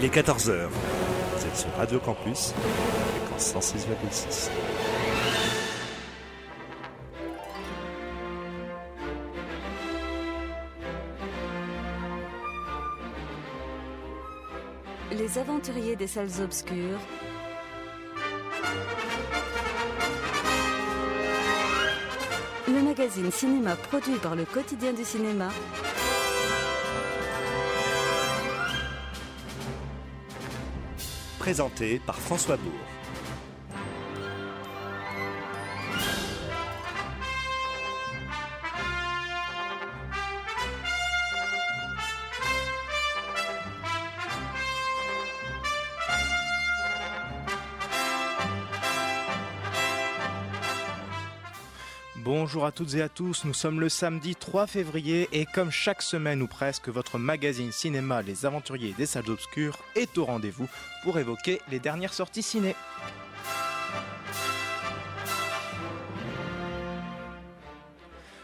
Il est 14h. Vous êtes sur Radio Campus, fréquence 106,6. Les aventuriers des salles obscures. Le magazine cinéma produit par le quotidien du cinéma. Présenté par François Bourg. Bonjour à toutes et à tous, nous sommes le samedi 3 février et comme chaque semaine ou presque, votre magazine cinéma Les Aventuriers des Salles Obscures est au rendez-vous pour évoquer les dernières sorties ciné.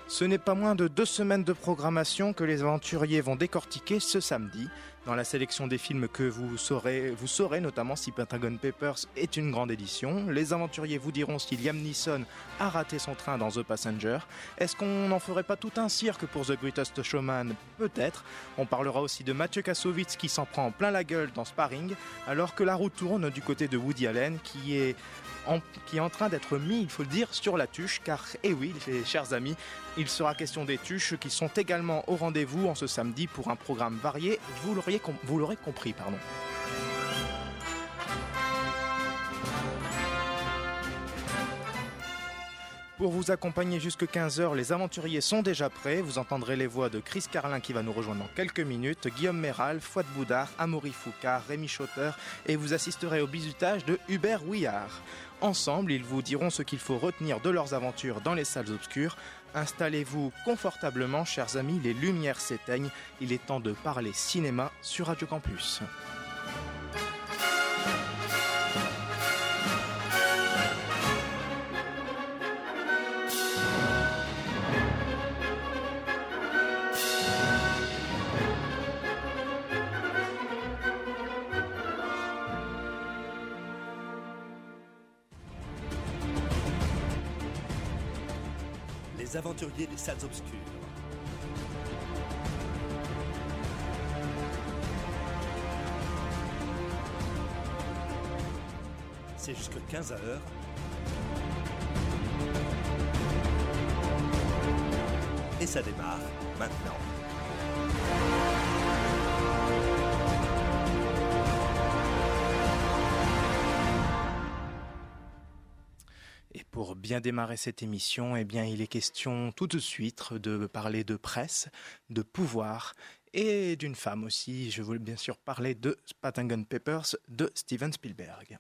Ce n'est pas moins de deux semaines de programmation que les aventuriers vont décortiquer ce samedi. Dans la sélection des films que vous saurez, vous saurez notamment si Pentagon Papers est une grande édition. Les aventuriers vous diront si Liam Neeson a raté son train dans The Passenger. Est-ce qu'on n'en ferait pas tout un cirque pour The Greatest Showman? Peut-être. On parlera aussi de Mathieu Kassovitz qui s'en prend plein la gueule dans Sparring, alors que la roue tourne du côté de Woody Allen qui est en, qui est en train d'être mis, il faut le dire, sur la tuche, car, eh oui, chers amis, il sera question des tuches qui sont également au rendez-vous en ce samedi pour un programme varié, vous l'aurez compris, pardon. Pour vous accompagner jusque 15h, les aventuriers sont déjà prêts. Vous entendrez les voix de Chris Carlin qui va nous rejoindre dans quelques minutes, Guillaume Méral, Fouad Boudard, Amaury Foucard, Rémi Chotter et vous assisterez au bisutage de Hubert Ouillard. Ensemble, ils vous diront ce qu'il faut retenir de leurs aventures dans les salles obscures. Installez-vous confortablement, chers amis, les lumières s'éteignent. Il est temps de parler cinéma sur Radio Campus. Des salles obscures. C'est jusque 15h. Et ça démarre maintenant. Bien démarrer cette émission, eh bien, il est question tout de suite de parler de presse, de pouvoir et d'une femme aussi. Je voulais bien sûr parler de Patagon Papers de Steven Spielberg.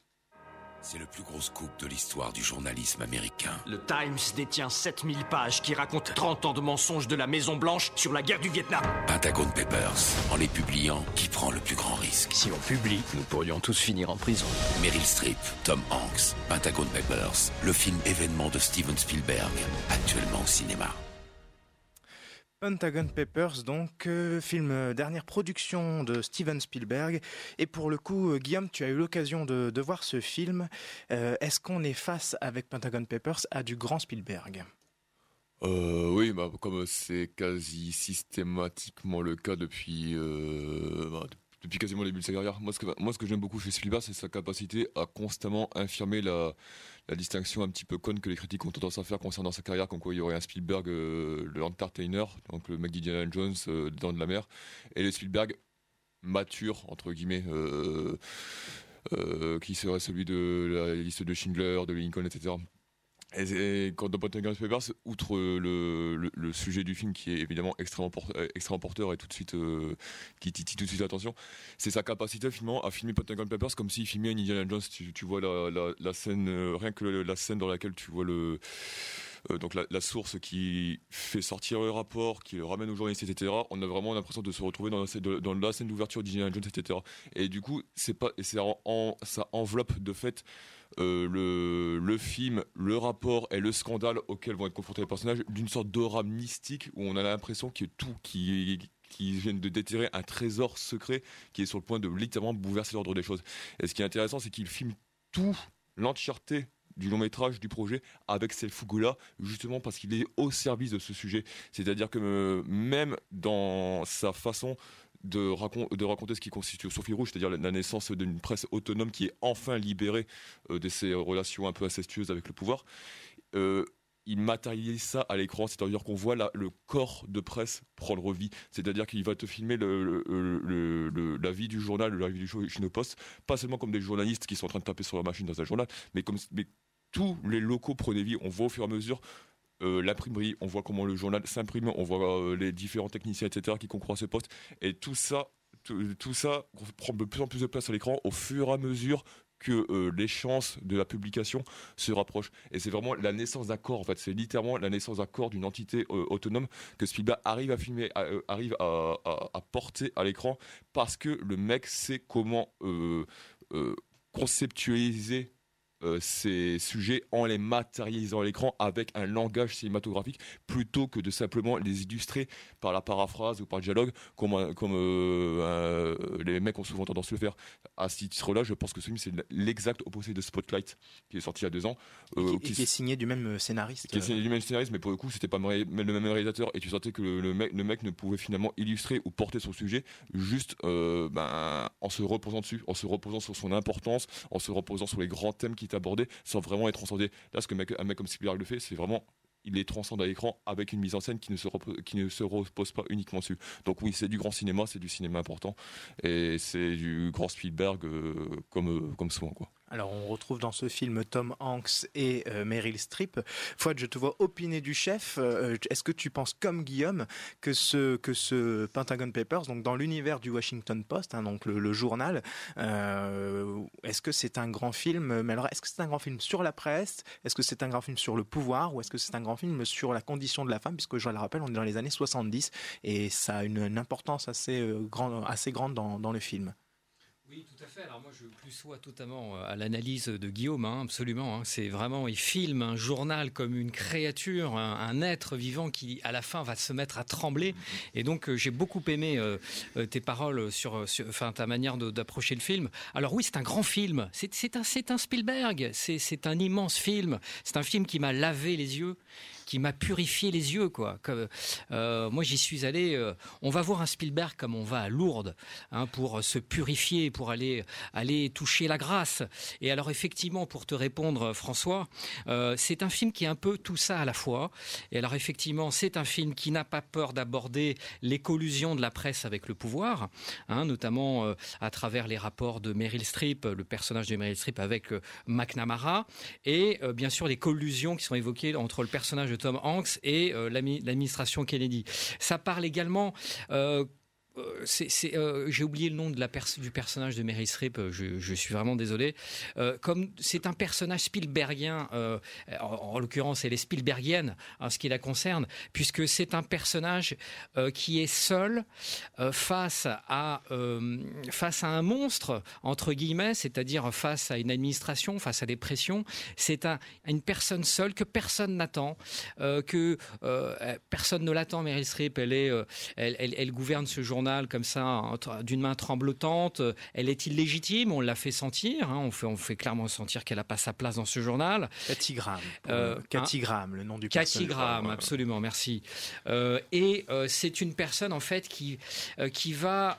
C'est le plus gros scoop de l'histoire du journalisme américain. Le Times détient 7000 pages qui racontent 30 ans de mensonges de la Maison Blanche sur la guerre du Vietnam. Pentagon Papers, en les publiant, qui prend le plus grand risque Si on publie, nous pourrions tous finir en prison. Meryl Streep, Tom Hanks, Pentagon Papers, le film événement de Steven Spielberg, actuellement au cinéma. Pentagon Papers, donc, euh, film euh, dernière production de Steven Spielberg. Et pour le coup, euh, Guillaume, tu as eu l'occasion de, voir ce film. Est-ce qu'on est face avec Pentagon Papers à du grand Spielberg? Oui, bah, comme c'est quasi systématiquement le cas depuis, bah, depuis quasiment le début de sa carrière. Moi, ce que, moi, ce que j'aime beaucoup chez Spielberg, c'est sa capacité à constamment infirmer la, distinction un petit peu conne que les critiques ont tendance à faire concernant sa carrière, comme quoi il y aurait un Spielberg, euh, le entertainer, donc le mec d'Indiana Jones, euh, dans de la mer, et le Spielberg mature, entre guillemets, euh, euh, qui serait celui de la liste de Schindler, de Lincoln, etc. Et, et quand dans Pentagon Papers, outre le, le, sujet du film qui est évidemment extrêmement, extrêmement porteur et tout de suite euh, qui titille tout de suite l'attention, c'est sa capacité finalement à filmer Pentagon Papers comme s'il filmait Indiana Jones. Tu, vois la, scène, euh, rien que la scène dans laquelle tu vois le euh, donc la, source qui fait sortir le rapport, qui le ramène aux journalistes, etc. On a vraiment l'impression de se retrouver dans la, scène d'ouverture d'Indiana Jones, etc. Et du coup, c'est pas, c'est en, en, ça enveloppe de fait euh, le, film, le rapport et le scandale auquel vont être confrontés les personnages d'une sorte d'aura mystique où on a l'impression que tout qui viennent de déterrer un trésor secret qui est sur le point de littéralement bouleverser l'ordre des choses. Et ce qui est intéressant, c'est qu'il filme tout l'entièreté du long métrage du projet avec cette fougue-là, justement parce qu'il est au service de ce sujet. C'est-à-dire que euh, même dans sa façon de, raconter ce qui constitue Sophie Rouge, c'est-à-dire la, naissance d'une presse autonome qui est enfin libérée euh, de ses relations un peu incestueuses avec le pouvoir, euh, il matérialise ça à l'écran, c'est-à-dire qu'on voit le corps de presse prendre vie, c'est-à-dire qu'il va te filmer la vie du journal, la vie du Chino Post, pas seulement comme des journalistes qui sont en train de taper sur la machine dans un journal, mais comme mais tous les locaux prenaient vie. On voit au fur et à mesure euh, l'imprimerie, on voit comment le journal s'imprime, on voit euh, les différents techniciens, etc., qui concourent à ce poste, et tout ça, tout, ça prend de plus en plus de place à l'écran au fur et à mesure que euh, les chances de la publication se rapprochent. Et c'est vraiment la naissance d'un corps, en fait. C'est littéralement la naissance d'un corps d'une entité autonome que Spielberg arrive à filmer, arrive à, porter à l'écran parce que le mec sait comment conceptualiser euh, ces sujets en les matérialisant à l'écran avec un langage cinématographique plutôt que de simplement les illustrer par la paraphrase ou par le dialogue comme, comme euh, les mecs ont souvent tendance à le faire. À ce titre-là, je pense que ce film c'est l'exact opposé de Spotlight qui est sorti il y a deux ans. Euh, qui, est signé du même scénariste. Qui est signé du même scénariste, mais pour le coup c'était pas le même réalisateur et tu sentais que le, mec, le mec ne pouvait finalement illustrer ou porter son sujet juste ben, en se reposant dessus, en se reposant sur son importance, en se reposant sur les grands thèmes qui abordé sans vraiment être transcendé. Là, ce que un mec comme Spielberg le fait, c'est vraiment il est transcende à l'écran avec une mise en scène qui ne se repose, qui ne se repose pas uniquement dessus. Donc oui, c'est du grand cinéma, c'est du cinéma important et c'est du grand Spielberg euh, comme euh, comme souvent quoi. Alors on retrouve dans ce film Tom Hanks et euh, Meryl Streep. Fouad, je te vois opiner du chef. Euh, est-ce que tu penses comme Guillaume que ce, que ce Pentagon Papers, donc dans l'univers du Washington Post, hein, donc le, journal, euh, est-ce que c'est un grand film? Mais alors, est-ce que c'est un grand film sur la presse? Est-ce que c'est un grand film sur le pouvoir? Ou est-ce que c'est un grand film sur la condition de la femme? Puisque je le rappelle, on est dans les années 70 et ça a une, importance assez grande dans le film. Oui, tout à fait. Alors moi, je plus sois totalement euh, à l'analyse de Guillaume, hein, absolument. Hein. C'est vraiment, il filme un journal comme une créature, un, être vivant qui, à la fin, va se mettre à trembler. Et donc, euh, j'ai beaucoup aimé euh, tes paroles sur, ta manière d'approcher le film. Alors oui, c'est un grand film. C'est un Spielberg. C'est un immense film. C'est un film qui m'a lavé les yeux qui m'a purifié les yeux. Quoi. Euh, moi, j'y suis allé. Euh, on va voir un Spielberg comme on va à Lourdes hein, pour se purifier, pour aller, aller toucher la grâce. Et alors, effectivement, pour te répondre, François, euh, c'est un film qui est un peu tout ça à la fois. Et alors, effectivement, c'est un film qui n'a pas peur d'aborder les collusions de la presse avec le pouvoir, hein, notamment à travers les rapports de Meryl Streep, le personnage de Meryl Streep avec McNamara, et bien sûr les collusions qui sont évoquées entre le personnage Tom Hanks et euh, l'administration Kennedy. Ça parle également euh, euh, j'ai oublié le nom du personnage de Mary Streep, euh, je, suis vraiment désolé. comme c'est un personnage Spielbergien, en, l'occurrence elle est Spielbergienne en ce qui la concerne, puisque c'est un personnage qui est seul face à face à un monstre entre guillemets, c'est-à-dire face à une administration, face à des pressions. C'est un, une personne seule que personne n'attend, que personne ne l'attend. Mary Streep, elle elle, elle, elle gouverne ce journal comme ça, d'une main tremblotante. Elle est illégitime, on l'a fait sentir. Hein. on, fait, on fait clairement sentir qu'elle n'a pas sa place dans ce journal. Cathy Graham. Euh, le nom du Cathy Graham, absolument, merci. Euh, et euh, c'est une personne, en fait, qui, euh, qui va,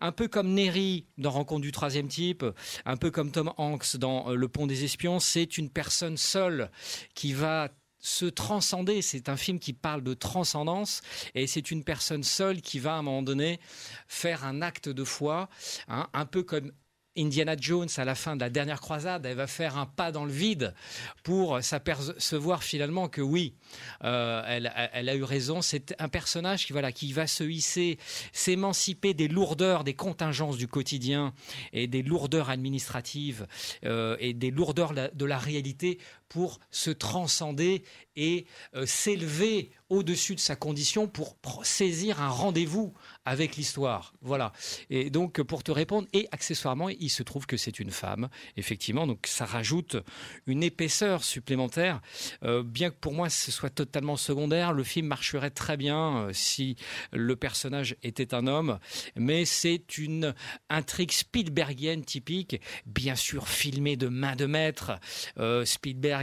un peu comme Neri dans Rencontre du troisième type, un peu comme Tom Hanks dans Le pont des espions, c'est une personne seule qui va se transcender. C'est un film qui parle de transcendance et c'est une personne seule qui va à un moment donné faire un acte de foi, hein, un peu comme Indiana Jones, à la fin de la dernière croisade, elle va faire un pas dans le vide pour s'apercevoir finalement que oui, euh, elle, a eu raison. C'est un personnage qui, voilà, qui va se hisser, s'émanciper des lourdeurs, des contingences du quotidien et des lourdeurs administratives euh, et des lourdeurs de la réalité pour se transcender et euh, s'élever au-dessus de sa condition pour saisir un rendez-vous avec l'histoire. Voilà. Et donc, pour te répondre, et accessoirement, il se trouve que c'est une femme, effectivement. Donc, ça rajoute une épaisseur supplémentaire. Euh, bien que pour moi, ce soit totalement secondaire, le film marcherait très bien euh, si le personnage était un homme. Mais c'est une intrigue Spielbergienne typique, bien sûr filmée de main de maître. Spielberg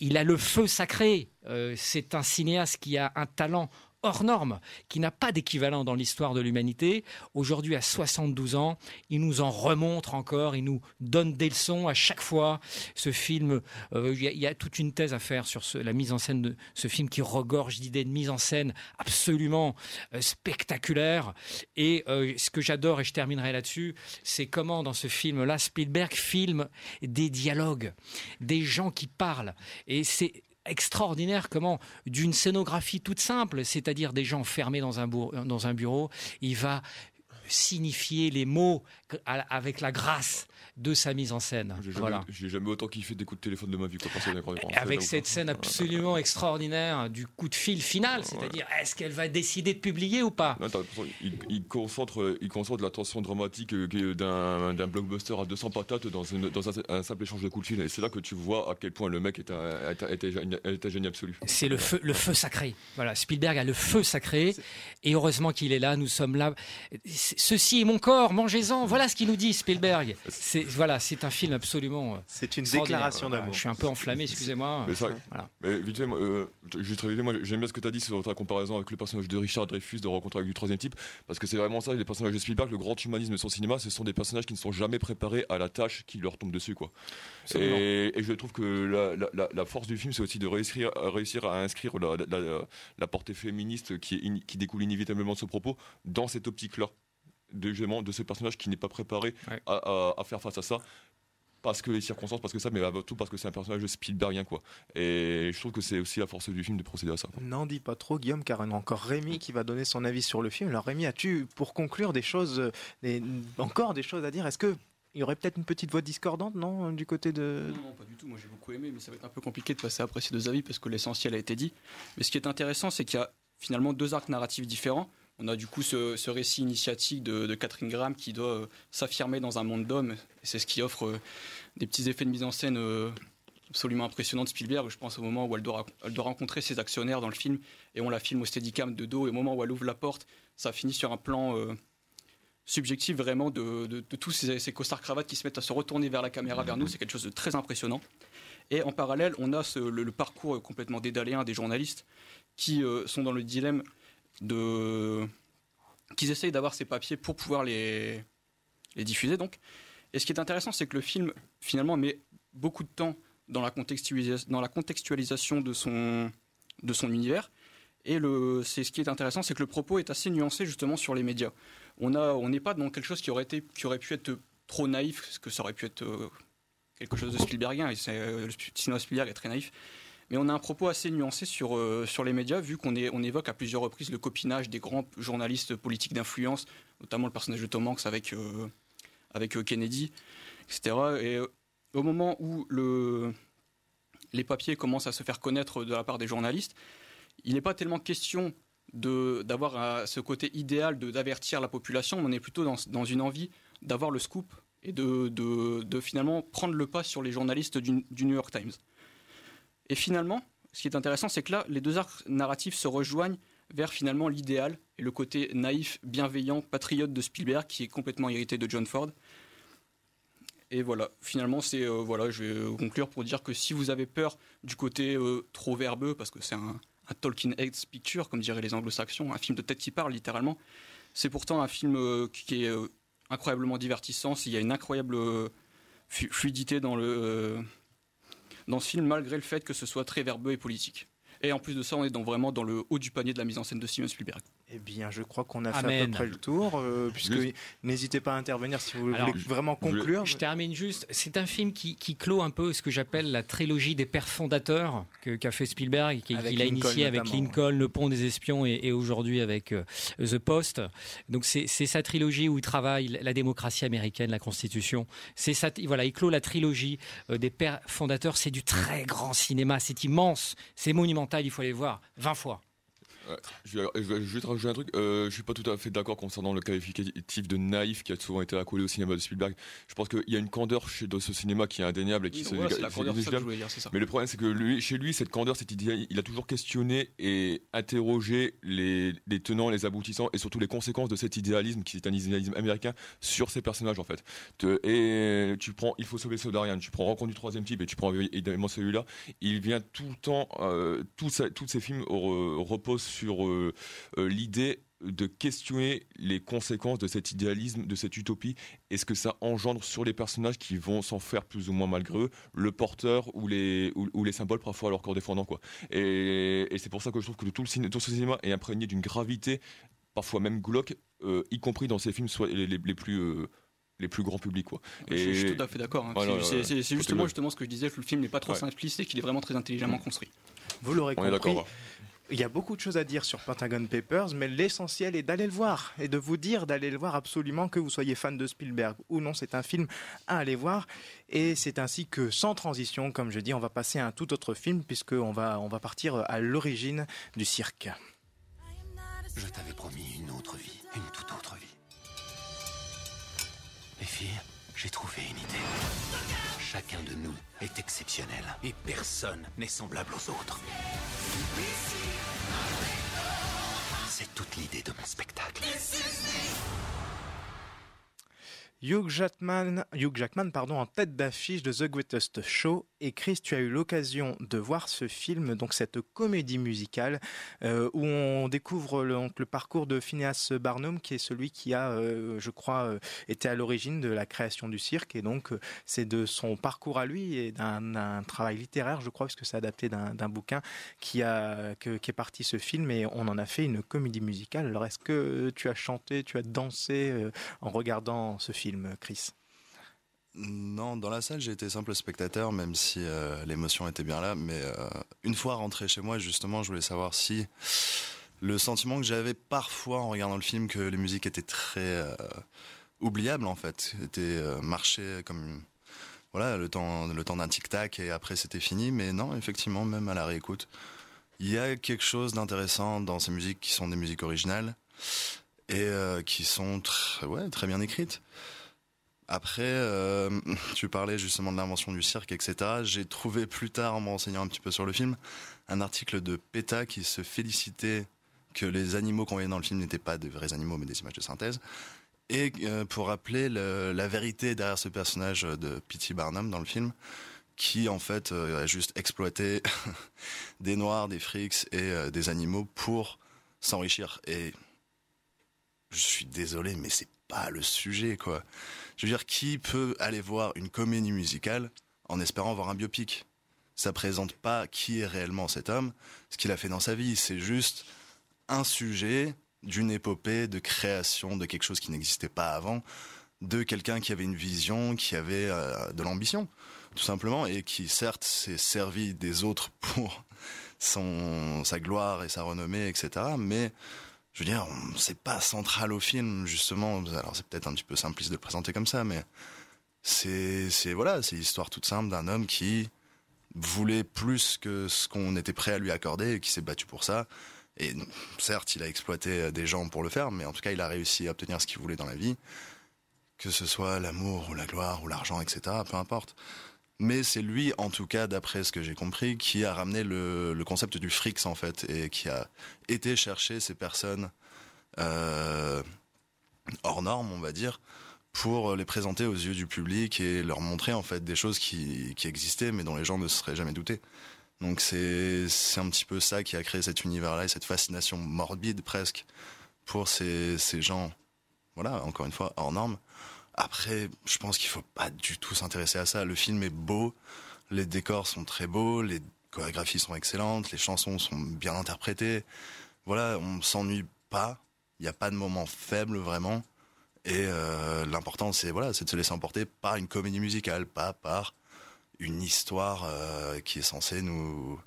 il a le feu sacré. c'est un cinéaste qui a un talent hors norme, qui n'a pas d'équivalent dans l'histoire de l'humanité. Aujourd'hui, à 72 ans, il nous en remontre encore, il nous donne des leçons à chaque fois. Ce film, euh, il y, a toute une thèse à faire sur la mise en scène de ce film qui regorge d'idées de mise en scène absolument euh, spectaculaires. Et euh, ce que j'adore, et je terminerai là-dessus, c'est comment dans ce film-là, Spielberg filme des dialogues, des gens qui parlent. Et c'est extraordinaire comment, d'une scénographie toute simple, c'est-à-dire des gens fermés dans un, dans bureau, il va signifier les mots avec la grâce de sa mise en scène. J'ai jamais, voilà. jamais autant kiffé des coups de téléphone de ma vie. Quoi, avec cette scène absolument extraordinaire du coup de fil final, c'est-à-dire est-ce qu'elle va décider de publier ou pas? Il, concentre, il concentre la tension dramatique euh, d'un blockbuster à 200 patates dans, une, dans un, simple échange de coups de fil. Et c'est là que tu vois à quel point le mec était, un génie absolu. C'est le feu, le feu sacré. Voilà, Spielberg a le feu sacré. Et heureusement qu'il est là, nous sommes là. Ceci est mon corps, mangez-en. Voilà ce qu'il nous dit, Spielberg. C'est voilà, c'est un film absolument. Euh, c'est une déclaration d'amour. Je suis un peu enflammé, excusez-moi. Mais, voilà. mais vite fait, euh, juste moi, j'aime bien ce que tu as dit sur ta comparaison avec le personnage de Richard Dreyfus de rencontrer avec du troisième type, parce que c'est vraiment ça, les personnages de Spielberg, le grand humanisme de son cinéma, ce sont des personnages qui ne sont jamais préparés à la tâche qui leur tombe dessus, quoi. Et, je trouve que la, force du film, c'est aussi de réussir, réussir à inscrire la, portée féministe qui, qui découle inévitablement de ce propos dans cette optique-là de, de ce personnage qui n'est pas préparé à, faire face à ça parce que les circonstances, parce que ça, mais avant tout parce que c'est un personnage de Spielbergien, quoi. Et je trouve que c'est aussi la force du film de procéder à ça. N'en dis pas trop, Guillaume, car on a encore Rémi qui va donner son avis sur le film. Alors Rémi, as-tu, pour conclure, des choses, des, encore des choses à dire? Est-ce que il y aurait peut-être une petite voix discordante, non, du côté de... Non, non, pas du tout. Moi, j'ai beaucoup aimé, mais ça va être un peu compliqué de passer après ces deux avis parce que l'essentiel a été dit. Mais ce qui est intéressant, c'est qu'il y a finalement deux arcs narratifs différents on a du coup ce, récit initiatique de, Catherine Graham qui doit euh, s'affirmer dans un monde d'hommes. c'est ce qui offre euh, des petits effets de mise en scène euh, absolument impressionnants de Spielberg. Je pense au moment où elle doit, rencontrer ses actionnaires dans le film et on la filme au steadicam de dos. Et au moment où elle ouvre la porte, ça finit sur un plan subjectif vraiment de, tous ces, ces, costards cravates qui se mettent à se retourner vers la caméra, vers nous. C'est quelque chose de très impressionnant. Et en parallèle, on a le, parcours complètement dédaléen des journalistes qui sont dans le dilemme de qu'ils essayent d'avoir ces papiers pour pouvoir les, les diffuser donc. Et ce qui est intéressant, c'est que le film finalement met beaucoup de temps dans la, contextualisation, dans la contextualisation de son, de son univers. Et le, c'est ce qui est intéressant, c'est que le propos est assez nuancé justement sur les médias. On a, on n'est pas dans quelque chose qui aurait été, qui aurait pu être trop naïf, parce que ça aurait pu être euh, quelque chose de Spielbergien. Et euh, le cinéma Spielberg est très naïf mais on a un propos assez nuancé sur, euh, sur les médias, vu qu'on on évoque à plusieurs reprises le copinage des grands journalistes politiques d'influence, notamment le personnage de Tom Hanks avec, euh, avec euh, Kennedy, etc. Et au moment où le, les papiers commencent à se faire connaître de la part des journalistes, il n'est pas tellement question d'avoir ce côté idéal d'avertir la population, on est plutôt dans, dans une envie d'avoir le scoop et de, de, de, finalement prendre le pas sur les journalistes du, du New York Times. Et finalement, ce qui est intéressant, c'est que là, les deux arcs narratifs se rejoignent vers finalement l'idéal et le côté naïf, bienveillant, patriote de Spielberg, qui est complètement hérité de John Ford. Et voilà, finalement, c'est euh, voilà, je vais conclure pour dire que si vous avez peur du côté euh, trop verbeux, parce que c'est un, Tolkien Heads picture, comme diraient les anglo-saxons, un film de tête qui parle littéralement, c'est pourtant un film euh, qui est incroyablement divertissant. Il y a une incroyable fluidité dans le dans ce film, malgré le fait que ce soit très verbeux et politique. Et en plus de ça, on est vraiment dans le haut du panier de la mise en scène de Steven Spielberg. Eh bien, je crois qu'on a fait à peu près le tour, euh, puisque n'hésitez pas à intervenir si vous voulez vraiment conclure. Je, termine juste. C'est un film qui, clôt un peu ce que j'appelle la trilogie des pères fondateurs qu'a fait Spielberg, qu'il a initié avec Lincoln, Le Pont des Espions et, aujourd'hui avec euh, The Post. Donc c'est sa trilogie où il travaille la démocratie américaine, la Constitution. C'est ça. Voilà, il clôt la trilogie euh, des pères fondateurs. C'est du très grand cinéma. C'est immense. C'est monumental. Il faut aller voir 20 fois. Je, vais, juste rajouter un truc. Euh, je suis pas tout à fait d'accord concernant le qualificatif de naïf qui a souvent été accolé au cinéma de Spielberg. Je pense qu'il y a une candeur chez dans ce cinéma qui est indéniable et qui se Mais le problème, c'est que lui, chez lui, cette candeur, cette idée, il a toujours questionné et interrogé les, les, tenants, les aboutissants et surtout les conséquences de cet idéalisme qui est un idéalisme américain sur ses personnages en fait. et tu prends, il faut sauver Sodarian, tu prends Rencontre du troisième type et tu prends évidemment celui-là. Il vient tout le temps, euh, tous ces films reposent sur euh, euh, l'idée de questionner les conséquences de cet idéalisme, de cette utopie, et ce que ça engendre sur les personnages qui vont s'en faire plus ou moins malgré eux, le porteur ou les, ou, les symboles parfois à leur corps défendant. Quoi. Et, c'est pour ça que je trouve que tout, le tout ce cinéma est imprégné d'une gravité, parfois même glauque, euh, y compris dans ces films soit les, les, plus... les plus grands publics quoi. Et je, suis tout à fait d'accord. Hein. c'est justement justement ce que je disais, que le film n'est pas trop simpliste et qu'il est vraiment très intelligemment construit. Vous l'aurez compris. Il y a beaucoup de choses à dire sur Pentagon Papers, mais l'essentiel est d'aller le voir et de vous dire d'aller le voir absolument, que vous soyez fan de Spielberg ou non. C'est un film à aller voir. Et c'est ainsi que, sans transition, comme je dis, on va passer à un tout autre film, puisqu'on va, on va partir à l'origine du cirque. Je t'avais promis une autre vie, une toute autre vie. Les filles, j'ai trouvé une idée. Chacun de nous est exceptionnel et personne n'est semblable aux autres. C'est toute l'idée de mon spectacle. Hugh Jackman, Hugh Jackman pardon, en tête d'affiche de The Greatest Show. Et Chris, tu as eu l'occasion de voir ce film, donc cette comédie musicale, euh, où on découvre le, parcours de Phineas Barnum, qui est celui qui a, euh, je crois, euh, été à l'origine de la création du cirque. Et donc, c'est de son parcours à lui et d'un travail littéraire, je crois, puisque c'est adapté d'un bouquin qui, a, qui est parti ce film. Et on en a fait une comédie musicale. Alors, est-ce que tu as chanté, tu as dansé en regardant ce film Chris? Non, dans la salle, j'ai été simple spectateur, même si euh, l'émotion était bien là. Mais euh, une fois rentré chez moi, justement, je voulais savoir si le sentiment que j'avais parfois en regardant le film, que les musiques étaient très euh, oubliables, en fait, étaient marché comme voilà le temps, le temps d'un tic tac et après c'était fini. Mais non, effectivement, même à la réécoute, il y a quelque chose d'intéressant dans ces musiques qui sont des musiques originales et qui sont ouais, très bien écrites. Après, euh, tu parlais justement de l'invention du cirque, etc. J'ai trouvé plus tard, en me renseignant un petit peu sur le film, un article de PETA qui se félicitait que les animaux qu'on voyait dans le film n'étaient pas de vrais animaux, mais des images de synthèse. Et euh, pour rappeler la vérité derrière ce personnage de P.T. Barnum dans le film, qui en fait euh, a juste exploité des noirs, des frics et des animaux pour s'enrichir. Et je suis désolé, mais c'est pas le sujet, quoi. Je veux dire, qui peut aller voir une comédie musicale en espérant voir un biopic? Ça présente pas qui est réellement cet homme, ce qu'il a fait dans sa vie. C'est juste un sujet d'une épopée de création de quelque chose qui n'existait pas avant, de quelqu'un qui avait une vision, qui avait euh, de l'ambition, tout simplement, et qui certes s'est servi des autres pour son, sa gloire et sa renommée, etc. Mais je veux dire, c'est pas central au film, justement. Alors, c'est peut-être un petit peu simpliste de le présenter comme ça, mais c'est, voilà, c'est l'histoire toute simple d'un homme qui voulait plus que ce qu'on était prêt à lui accorder et qui s'est battu pour ça. Et certes, il a exploité des gens pour le faire, mais en tout cas, il a réussi à obtenir ce qu'il voulait dans la vie. Que ce soit l'amour ou la gloire ou l'argent, etc., peu importe. Mais c'est lui, en tout cas, d'après ce que j'ai compris, qui a ramené le, concept du frics, en fait, et qui a été chercher ces personnes euh, hors normes, on va dire, pour les présenter aux yeux du public et leur montrer, en fait, des choses qui, existaient, mais dont les gens ne se seraient jamais doutés. Donc c'est un petit peu ça qui a créé cet univers-là et cette fascination morbide presque pour ces, ces gens, voilà, encore une fois, hors normes. Après, je pense qu'il faut pas du tout s'intéresser à ça. Le film est beau, les décors sont très beaux, les chorégraphies sont excellentes, les chansons sont bien interprétées. Voilà, on s'ennuie pas. Il n'y a pas de moment faible vraiment. Et euh, l'important, c'est voilà, c'est de se laisser emporter par une comédie musicale, pas par une histoire euh, qui est censée nous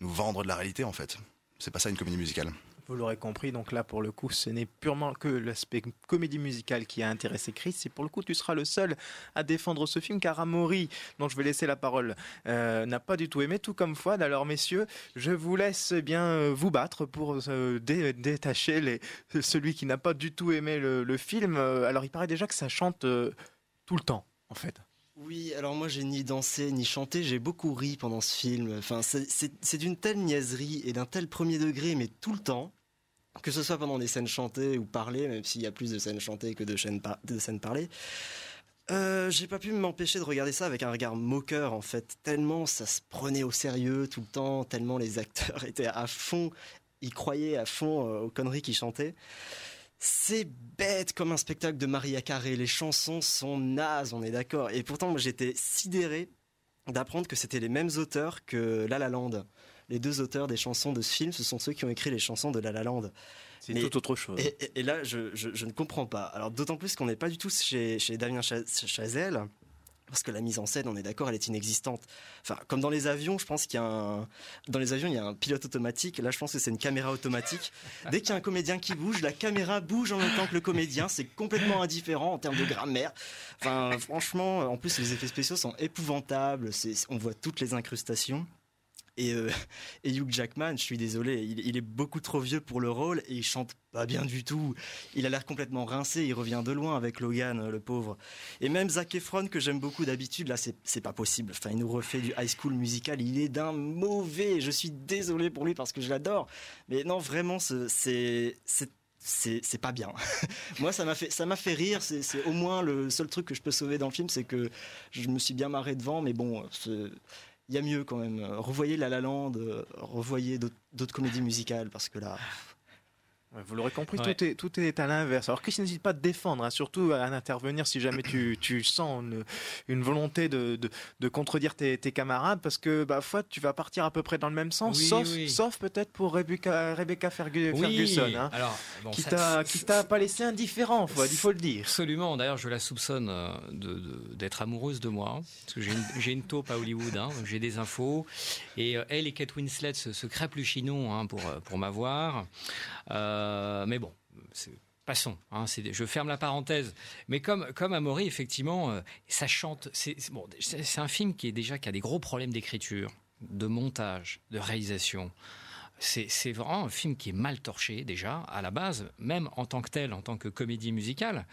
nous vendre de la réalité en fait. C'est pas ça une comédie musicale. Vous l'aurez compris, donc là pour le coup ce n'est purement que l'aspect comédie musicale qui a intéressé Chris et pour le coup tu seras le seul à défendre ce film car Amaury, dont je vais laisser la parole, euh, n'a pas du tout aimé, tout comme Fouad. Alors messieurs, je vous laisse bien euh, vous battre pour euh, dé- détacher celui qui n'a pas du tout aimé le, film. Alors il paraît déjà que ça chante tout le temps en fait. Oui, alors moi j'ai ni dansé ni chanté, j'ai beaucoup ri pendant ce film. Enfin, c'est d'une telle niaiserie et d'un tel premier degré, mais tout le temps, que ce soit pendant des scènes chantées ou parlées, même s'il y a plus de scènes chantées que de, scènes parlées. Euh, j'ai pas pu m'empêcher de regarder ça avec un regard moqueur en fait, tellement ça se prenait au sérieux tout le temps, tellement les acteurs étaient à fond, ils croyaient à fond euh, aux conneries qu'ils chantaient. C'est bête comme un spectacle de Maria Carré. Les chansons sont nazes, on est d'accord. Et pourtant, j'étais sidéré d'apprendre que c'était les mêmes auteurs que La La Land. Les deux auteurs des chansons de ce film, ce sont ceux qui ont écrit les chansons de La La Land. C'est tout autre chose. Et, et- et là, je, je- je ne comprends pas. Alors, d'autant plus qu'on n'est pas du tout chez, chez Damien Cha- Chazelle, parce que la mise en scène, on est d'accord, elle est inexistante. Enfin, comme dans les avions, je pense qu'il y a un, dans les avions, il y a un pilote automatique. Là, je pense que c'est une caméra automatique. Dès qu'il y a un comédien qui bouge, la caméra bouge en même temps que le comédien. C'est complètement indifférent en termes de grammaire. Enfin, franchement, en plus, les effets spéciaux sont épouvantables. On voit toutes les incrustations. Et, euh, et Hugh Jackman, je suis désolé, il, est beaucoup trop vieux pour le rôle et il chante pas bien du tout. Il a l'air complètement rincé, il revient de loin avec Logan, euh, le pauvre. Et même Zac Efron, que j'aime beaucoup d'habitude, là, c'est pas possible. Enfin, il nous refait du high school musical, il est d'un mauvais. Je suis désolé pour lui parce que je l'adore. Mais non, vraiment, ce- c'est. c'est- pas bien. Moi, ça m'a fait ça fait rire. C'est au moins le seul truc que je peux sauver dans le film, c'est que je me suis bien marré devant. Mais bon, il y a mieux quand même. Revoyez La La Land, euh, revoyez d'autres comédies musicales parce que là. Vous l'aurez compris, Ouais. tout, est, tout est à l'inverse. Alors, Chris, n'hésite pas à te défendre, hein, surtout à intervenir si jamais tu, tu sens une, une volonté de, de, de contredire tes, tes camarades, parce que, bah, Fouad, tu vas partir à peu près dans le même sens, Oui, sauf, oui. sauf peut-être pour Rebecca, Rebecca Fergu- Oui, Ferguson, hein, alors, bon, qui t'a qui t'a pas laissé indifférent, Fouad, il faut le dire. Absolument. D'ailleurs, je la soupçonne euh, d'être amoureuse de moi. hein, Parce que j'ai une, taupe à Hollywood. hein, j'ai des infos. Et euh, elle et Kate Winslet se, se crêpent le chinon pour, euh, pour m'avoir. Euh, mais bon, passons. hein, je ferme la parenthèse. Mais comme, comme Amaury, effectivement, euh, ça chante. C'est un film qui, est déjà, a des gros problèmes d'écriture, de montage, de réalisation. C'est vraiment un film qui est mal torché déjà à la base, même en tant que tel, en tant que comédie musicale.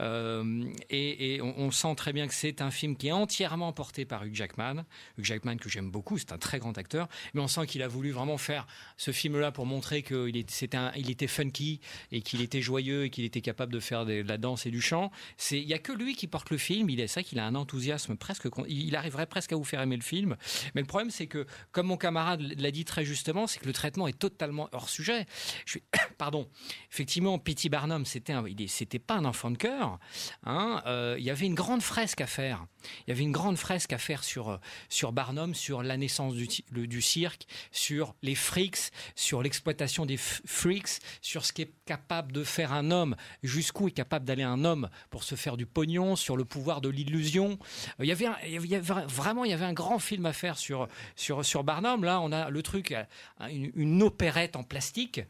Euh, et on, sent très bien que c'est un film qui est entièrement porté par Hugh Jackman. Hugh Jackman que j'aime beaucoup, c'est un très grand acteur, mais on sent qu'il a voulu vraiment faire ce film-là pour montrer qu'il c'était un- il était funky et qu'il était joyeux et qu'il était capable de faire de la danse et du chant. C'est il y a que lui qui porte le film. Il est ça qu'il a un enthousiasme presque. Il arriverait presque à vous faire aimer le film. Mais le problème c'est que comme mon camarade l'a dit très justement, c'est que le traitement est totalement hors sujet. Pardon. Effectivement, P.T. Barnum, c'était un- c'était pas un enfant de cœur. hein. Euh, il y avait une grande fresque à faire. Il y avait une grande fresque à faire sur euh, sur Barnum, sur la naissance du, cirque, sur les freaks, sur l'exploitation des freaks, sur ce qu'est capable de faire un homme, jusqu'où est capable d'aller un homme pour se faire du pognon, sur le pouvoir de l'illusion. Il y avait, un- il y avait vraiment, il y avait un grand film à faire sur sur sur Barnum. Là, on a le truc, euh, une, une opérette en plastique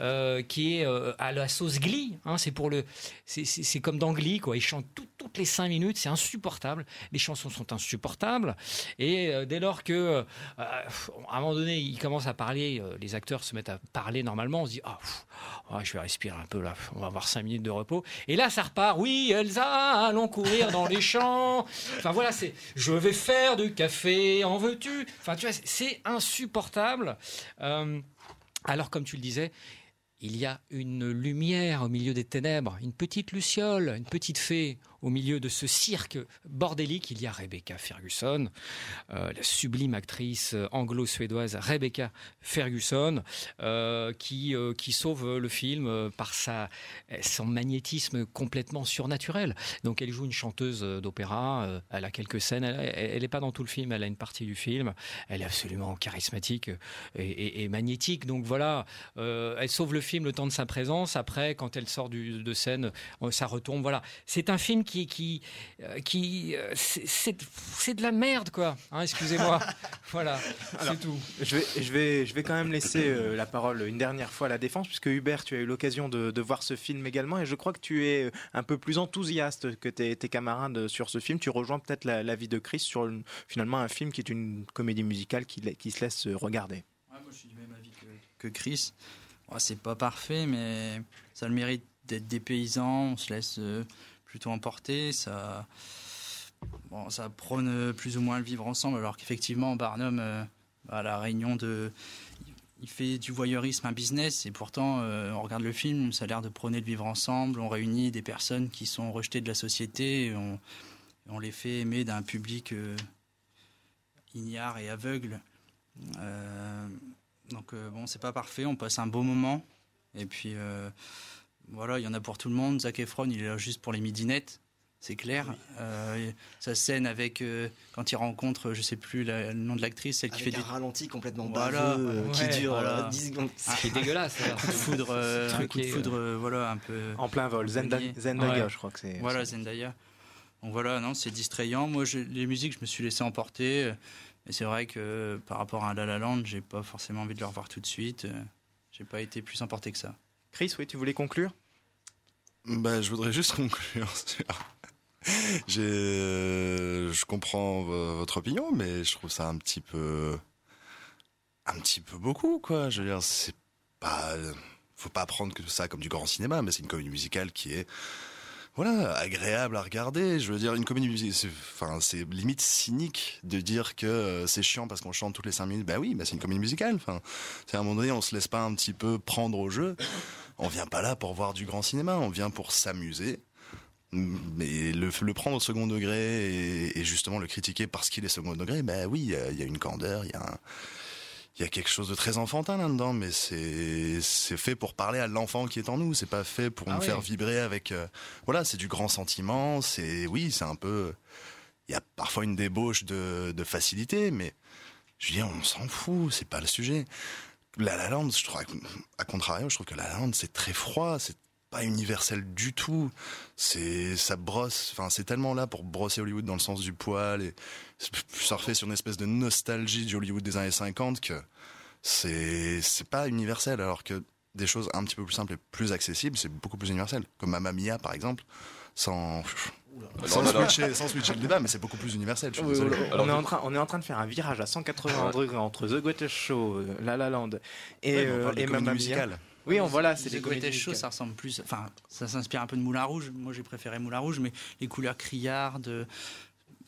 euh, qui est euh, à la sauce Glee. hein. c'est pour le, c'est- comme dans Glee, quoi. Ils chantent tout- toutes les cinq minutes, c'est insupportable. Les chansons sont insupportables. Et euh, dès lors que, à un moment donné, ils commencent à parler, les acteurs se mettent à parler normalement, on se dit ah, ah, je vais respirer un peu là, on va avoir cinq minutes de repos. Et là, ça repart. Oui, Elsa, allons courir dans les champs. Enfin voilà, c'est je vais faire du café, en veux-tu? Enfin tu vois, c'est- insupportable. Alors comme tu le disais. Il y a une lumière au milieu des ténèbres, une petite luciole, une petite fée au milieu de ce cirque bordélique, il y a Rebecca Ferguson, euh, la sublime actrice anglo-suédoise Rebecca Ferguson, euh, qui, euh, qui sauve le film par sa, son magnétisme complètement surnaturel. Donc elle joue une chanteuse d'opéra, elle a quelques scènes, elle n'est pas dans tout le film, elle a une partie du film, elle est absolument charismatique et, magnétique. Donc voilà, elle sauve le film le temps de sa présence. Après, quand elle sort de scène, ça retombe. Voilà, c'est un film qui, qui, qui, c'est de la merde, quoi. Hein, excusez-moi. voilà, c'est tout. Je vais, je vais, je vais quand même laisser euh, la parole une dernière fois à la défense, puisque Hubert, tu as eu l'occasion de, de, voir ce film également, et je crois que tu es un peu plus enthousiaste que tes, tes camarades sur ce film. Tu rejoins peut-être l'avis la vie de Chris sur finalement un film qui est une comédie musicale qui, qui se laisse regarder. moi, je suis du même avis que, que Chris. c'est pas parfait, mais ça a le mérite d'être des paysans. On se laisse euh, plutôt emporter. Ça, bon, ça prône plus ou moins le vivre ensemble, alors qu'effectivement, Barnum, euh, à la réunion de. Il fait du voyeurisme un business et pourtant, euh, on regarde le film, ça a l'air de prôner le vivre ensemble. On réunit des personnes qui sont rejetées de la société on, les fait aimer d'un public ignare et aveugle. donc bon, c'est pas parfait, on passe un beau moment. Et puis voilà, il y en a pour tout le monde. Zac Efron, il est là juste pour les midinettes, c'est clair. Euh, sa scène avec euh, quand il rencontre, je sais plus le nom de l'actrice, celle qui fait un du ralenti complètement voilà, euh, qui dure 10 secondes. Ah, c'est dégueulasse. Un coup de foudre, un coup de foudre, voilà, un peu. En plein vol. Zendaya, je crois que c'est. Voilà, Zendaya. Donc voilà, non, c'est distrayant. Moi, les musiques, je me suis laissé emporter. Mais c'est vrai que par rapport à La La Land, j'ai pas forcément envie de le revoir tout de suite. J'ai pas été plus emporté que ça. Chris, oui, tu voulais conclure? Bah, Je voudrais juste conclure je comprends votre opinion, mais je trouve ça un petit peu, un petit peu beaucoup, quoi. Je veux dire, c'est pas, faut pas prendre que ça comme du grand cinéma, mais c'est une comédie musicale qui est, voilà, agréable à regarder. Je veux dire, une comédie musicale, enfin, c'est limite cynique de dire que euh, c'est chiant parce qu'on chante toutes les cinq minutes. Bah oui, bah c'est une comédie musicale. Enfin, c'est à un moment donné, on se laisse pas un petit peu prendre au jeu on vient pas là pour voir du grand cinéma, on vient pour s'amuser. Mais le, prendre au second degré et, justement le critiquer parce qu'il est second degré, ben oui, il y, a une candeur, il y a il y a quelque chose de très enfantin là-dedans, mais c'est c'est fait pour parler à l'enfant qui est en nous. C'est pas fait pour ah nous faire vibrer avec. Euh, voilà, c'est du grand sentiment. C'est oui, c'est un peu. Il y a parfois une débauche de, de facilité, mais je veux dire, on s'en fout. C'est pas le sujet. La La Land, je trouve, à contrario, je trouve que La La Land, c'est très froid, c'est pas universel du tout. C'est, ça brosse, enfin, c'est tellement là pour brosser Hollywood dans le sens du poil et surfer sur une espèce de nostalgie du Hollywood des années 50 que c'est, c'est pas universel, alors que des choses un petit peu plus simples et plus accessibles, c'est beaucoup plus universel. Comme Mamma Mia, par exemple, sans, sans, switcher, le débat, mais c'est beaucoup plus universel. on, est en train, on est en train de faire un virage à 180 degrés entre The Greatest Show, euh, La La Land et, euh, et Mamma Mia. Oui, on voilà, c'est des Greatest Show, ça ressemble plus. Enfin, ça s'inspire un peu de Moulin Rouge. Moi, j'ai préféré Moulin Rouge, mais les couleurs criardes.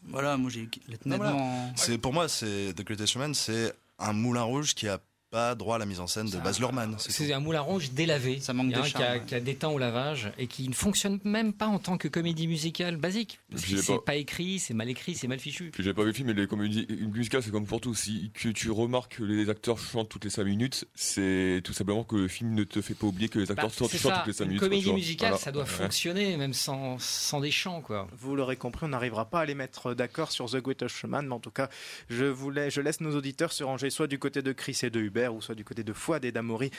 Voilà, moi j'ai nettement. C'est pour moi, c'est The Greatest Showman, c'est un Moulin Rouge qui a pas droit à la mise en scène de Baz Luhrmann. C'est un moulin rouge délavé. Ça manque de charme, qui, a, qui, a, des temps au lavage et qui ne fonctionne même pas en tant que comédie musicale basique. C'est pas... écrit, c'est mal écrit, c'est mal fichu. Puis j'ai pas vu le film, mais les comédies musicales, c'est comme pour tout. Si que tu remarques que les acteurs chantent toutes les 5 minutes, c'est tout simplement que le film ne te fait pas oublier que les acteurs bah, chantent, toutes les 5 minutes. Une comédie musicale, ça doit fonctionner, même sans, sans des chants. Quoi. Vous l'aurez compris, on n'arrivera pas à les mettre d'accord sur The Greatest Showman, mais en tout cas, je, voulais, je laisse nos auditeurs se ranger soit du côté de Chris et de Hubert, ou soit du côté de Foi des Damori.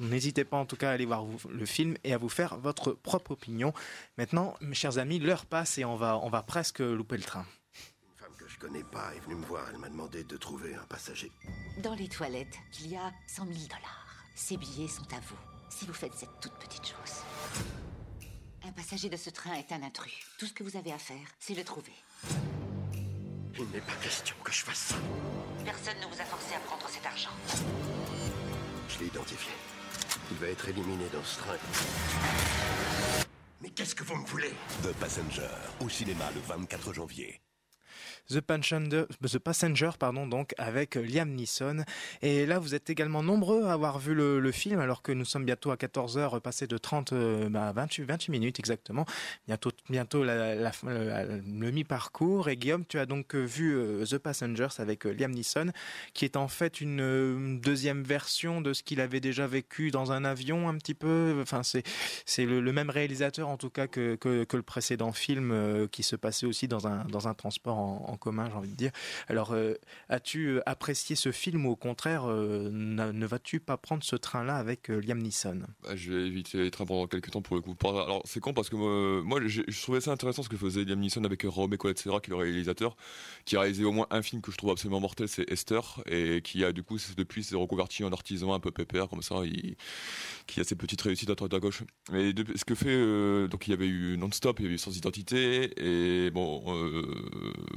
N'hésitez pas en tout cas à aller voir le film et à vous faire votre propre opinion. Maintenant, mes chers amis, l'heure passe et on va, on va presque louper le train. Une femme que je connais pas est venue me voir. Elle m'a demandé de trouver un passager. Dans les toilettes, il y a 100 000 dollars. Ces billets sont à vous, si vous faites cette toute petite chose. Un passager de ce train est un intrus. Tout ce que vous avez à faire, c'est le trouver. Il n'est pas question que je fasse ça. Personne ne vous a forcé à prendre cet argent. Je l'ai identifié. Il va être éliminé dans ce train. Mais qu'est-ce que vous me voulez? The Passenger, au cinéma le 24 janvier. The Passenger, pardon, donc, avec Liam Neeson. Et là, vous êtes également nombreux à avoir vu le, film, alors que nous sommes bientôt à 14h, passé de 30 à 28, 28 minutes exactement. Bientôt, bientôt le mi-parcours. Et Guillaume, tu as donc vu The Passengers avec Liam Neeson, qui est en fait une deuxième version de ce qu'il avait déjà vécu dans un avion un petit peu. Enfin, c'est le, même réalisateur en tout cas que, le précédent film euh, qui se passait aussi dans un dans un transport en, commun, j'ai envie de dire. Alors, euh, as-tu euh, apprécié ce film ou au contraire ne vas-tu pas prendre ce train-là avec Liam Neeson? Bah, Je vais éviter les trains pendant quelques temps pour le coup. Alors c'est con parce que moi, je, trouvais ça intéressant ce que faisait Liam Neeson avec Colette Serra, qui est le réalisateur, qui a réalisé au moins un film que je trouve absolument mortel, c'est Esther, et qui a du coup depuis s'est reconverti en artisan un peu pépère comme ça, il, qui a ses petites réussites à droite à gauche. Mais ce que fait, euh, donc il y avait eu Non-Stop, il y avait eu Sans Identité, et bon, euh,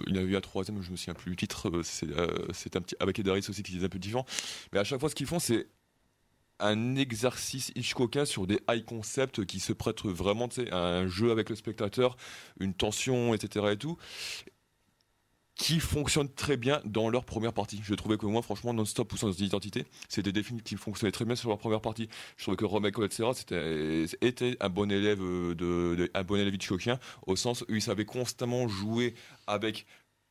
il y a eu un troisième, je me souviens plus du titre, euh, c'est un petit avec Edaris aussi qui est un peu différent. Mais à chaque fois, ce qu'ils font, c'est un exercice Hitchcockien sur des high concepts qui se prêtent vraiment à un jeu avec le spectateur, une tension, etc. et tout qui fonctionnent très bien dans leur première partie. Je trouvais que moi, franchement, Non-Stop ou Sans Identité, c'était des films qui fonctionnaient très bien sur leur première partie. Je trouvais que Romain etc., c'était était un bon élève de, de un bon élève Hitchcockien au sens où il savait constamment jouer avec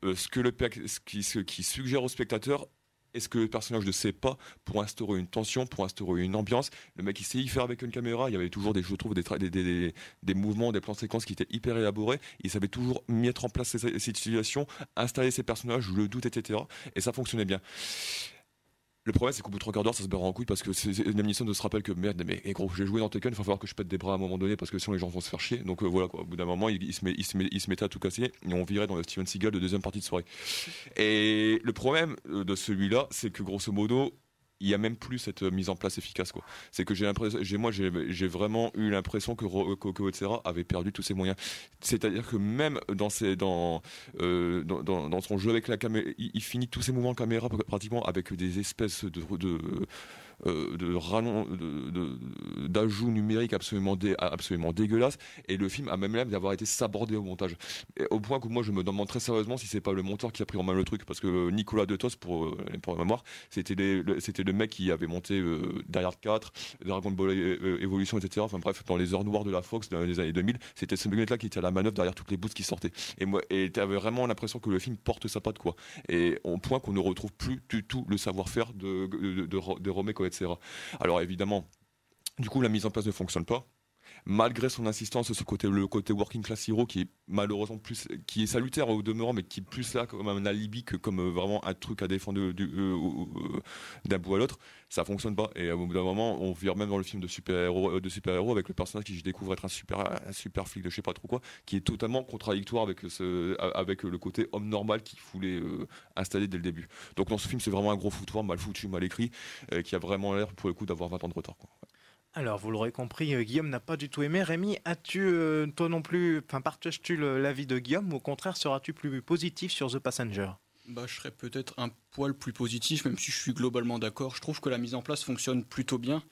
euh, ce que le ce qui, ce suggère au spectateur est-ce que le personnage ne sait pas pour instaurer une tension, pour instaurer une ambiance? Le mec, il sait y faire avec une caméra. Il y avait toujours des, je trouve, des, des, des, mouvements, des plans séquences qui étaient hyper élaborés. Il savait toujours mettre en place ces, ces situations, installer ses personnages, le doute, etc. Et ça fonctionnait bien. Le problème, c'est qu'au bout de trois quarts d'heure, ça se barre en couille parce que Liam Neeson se rappelle que merde, mais gros, j'ai joué dans Tekken, il va falloir que je pète des bras à un moment donné parce que sinon les gens vont se faire chier. Donc euh, voilà, quoi. Au bout d'un moment, il, se met, il, se met, il se mettait à tout casser et on virait dans le Steven Seagal de deuxième partie de soirée. Et le problème euh, de celui-là, c'est que grosso modo, il y a même plus cette mise en place efficace. C'est que j'ai moi j'ai vraiment eu l'impression que Coco etc avait perdu tous ses moyens. C'est-à-dire que même dans euh, son jeu avec la caméra il, finit tous ses mouvements caméra pratiquement avec des espèces de euh, de rallon, d'ajout numérique absolument, dé, absolument dégueulasse. Et le film a même l'air d'avoir été sabordé au montage. au point que moi, je me demande très sérieusement si c'est pas le monteur qui a pris en main le truc. Parce que Nicolas De Tos, pour, euh, pour la mémoire, c'était le mec qui avait monté euh, derrière 4, Dragon Ball Evolution, etc. Enfin bref, dans les heures noires de la Fox dans les années 2000, c'était ce mec-là qui était à la manœuvre derrière toutes les boosts qui sortaient. Et moi, et vraiment l'impression que le film porte sa patte, quoi. Et au point qu'on ne retrouve plus du tout le savoir-faire de, de, de, de, alors évidemment, du coup, la mise en place ne fonctionne pas malgré son insistance sur côté, le côté working class hero qui est malheureusement plus, qui est salutaire au demeurant, mais qui est plus là comme un alibi que comme euh, vraiment un truc à défendre euh, euh, d'un bout à l'autre, ça fonctionne pas. Et au bout d'un moment, on vire même dans le film de super-héros, de super-héros avec le personnage qui je découvre être un super, un super flic de je sais pas trop quoi, qui est totalement contradictoire avec avec le côté homme normal qu'il voulait installer dès le début. Donc dans ce film, c'est vraiment un gros foutoir, mal foutu, mal écrit, qui a vraiment l'air pour le coup d'avoir 20 ans de retard. Alors, vous l'aurez compris, euh, Guillaume n'a pas du tout aimé. Rémi, as-tu, euh, toi non plus, enfin, partages-tu l'avis de Guillaume ou au contraire seras-tu plus positif sur The Passenger? Bah, je serais peut-être un poil plus positif, même si je suis globalement d'accord. Je trouve que la mise en place fonctionne plutôt bien.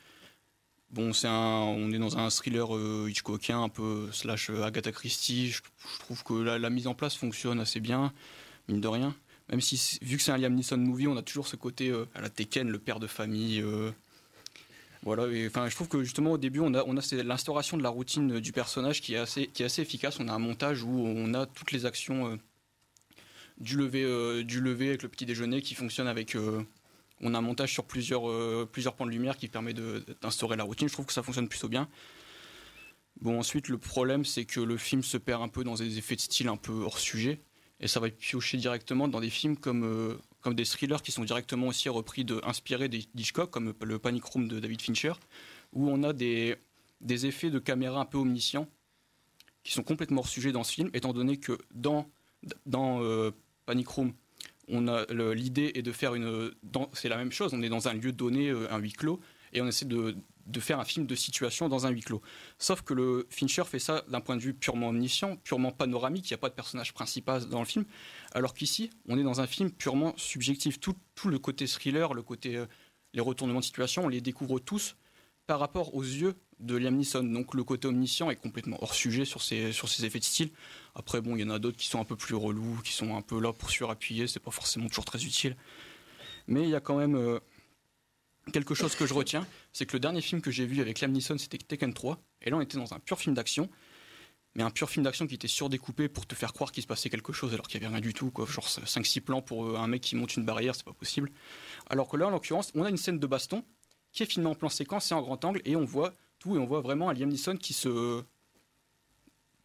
Bon, c'est un, on est dans un thriller euh, Hitchcockien, un peu slash Agatha Christie. Je, trouve que la, mise en place fonctionne assez bien, mine de rien. Même si, vu que c'est un Liam Neeson movie, on a toujours ce côté à la Tekken, le père de famille, voilà, enfin, je trouve que justement au début, on a, on a l'instauration de la routine du personnage qui est, assez, qui est assez efficace. On a un montage où on a toutes les actions euh, du, lever, euh, du lever avec le petit déjeuner qui fonctionne avec. Euh, on a un montage sur plusieurs, plusieurs points de lumière qui permet d'instaurer la routine. Je trouve que ça fonctionne plutôt bien. Bon, ensuite, le problème, c'est que le film se perd un peu dans des effets de style un peu hors sujet. Et ça va piocher directement dans des films comme comme des thrillers qui sont directement aussi repris de, inspirés d'Hitchcock, comme le Panic Room de David Fincher, où on a des, des effets de caméra un peu omniscients qui sont complètement hors sujet dans ce film, étant donné que dans, dans euh, Panic Room, on a l'idée est de faire une, c'est la même chose, on est dans un lieu donné, euh, un huis clos, et on essaie de, de faire un film de situation dans un huis clos. Sauf que le Fincher fait ça d'un point de vue purement omniscient, purement panoramique, il n'y a pas de personnage principal dans le film, alors qu'ici, on est dans un film purement subjectif. Tout, le côté thriller, le côté, euh, les retournements de situation, on les découvre tous par rapport aux yeux de Liam Neeson. Donc le côté omniscient est complètement hors sujet sur ses, sur ses effets de style. Après, bon, il y en a d'autres qui sont un peu plus relous, qui sont un peu là pour surappuyer, c'est pas forcément toujours très utile. Mais il y a quand même euh, quelque chose que je retiens, c'est que le dernier film que j'ai vu avec Liam Neeson, c'était Tekken 3. Et là, on était dans un pur film d'action. Mais un pur film d'action qui était surdécoupé pour te faire croire qu'il se passait quelque chose alors qu'il n'y avait rien du tout. Quoi. Genre 5-6 plans pour euh, un mec qui monte une barrière, c'est pas possible. Alors que là, en l'occurrence, on a une scène de baston qui est filmée en plan séquence et en grand angle et on voit tout et on voit vraiment un Liam Neeson qui se,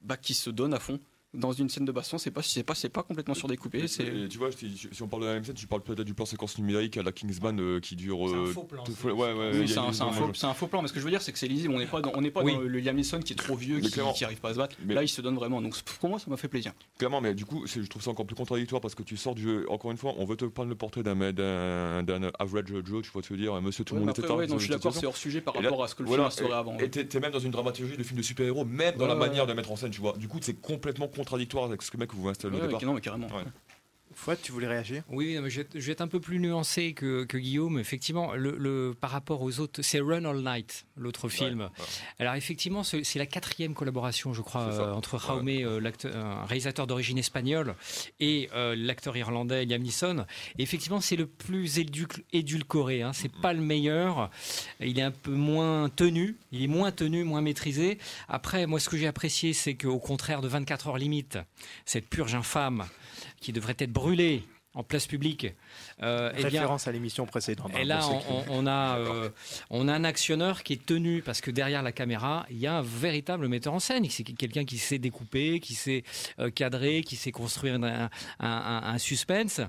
bah, qui se donne à fond dans une scène de baston, c'est pas c'est pas c'est pas complètement surdécoupé. C'est tu vois, si on parle de la même scène, tu parles peut-être du plan séquence numérique à la Kingsman euh, qui dure. C'est un euh, faux plan, c'est- ouais, ouais, Oui, il y a c'est un, une- c'est un faux, c'est un faux plan, mais ce que je veux dire, c'est que c'est lisible. On n'est pas dans, on n'est pas Oui. dans le Liam Neeson qui est trop vieux, qui, qui arrive pas à se battre. Mais- Là, il se donne vraiment. Donc pour moi, ça m'a fait plaisir. Clairement, mais du coup, c'est- je trouve ça encore plus contradictoire parce que tu sors du jeu. Encore une fois, on veut te prendre le portrait d'un d'un d'un average Joe, tu vois ce que je veux dire, un monsieur tout le Ouais, monde mais était ouais, non, dans je suis une d'accord, c'est hors sujet par rapport à ce que le film et- avant. Et t'es même dans une dramaturgie de film de super-héros, même dans la manière de mettre en scène, tu vois. Du coup, c'est complètement contradictoire avec ce que mec vous installez Ouais, au départ. ouais, non, mais carrément. Ouais. Fouad, tu voulais réagir? Oui, mais je, vais être- je vais être un peu plus nuancé que, que Guillaume. Effectivement, le, le- par rapport aux autres, c'est Run All Night, l'autre film. Alors effectivement, c'est la quatrième collaboration, je crois, euh, entre Jaume, euh, l'acteur- un réalisateur d'origine espagnole, et euh, l'acteur irlandais Liam Neeson. Et effectivement, c'est le plus édul- édulcoré. Hein. C'est pas le meilleur. Il est un peu moins tenu. Il est moins tenu, moins maîtrisé. Après, moi, ce que j'ai apprécié, c'est qu'au contraire de 24 heures limite, cette purge infâme qui devrait être brûlée en place publique. euh, eh bien, Référence à l'émission précédente. et hein, là, pour ceux on, qui- on- on a, euh, on a un actionneur qui est tenu parce que derrière la caméra, il y a un véritable metteur en scène. C'est quelqu'un qui sait découper, qui sait euh, cadrer, qui sait construire un, un- un- un suspense.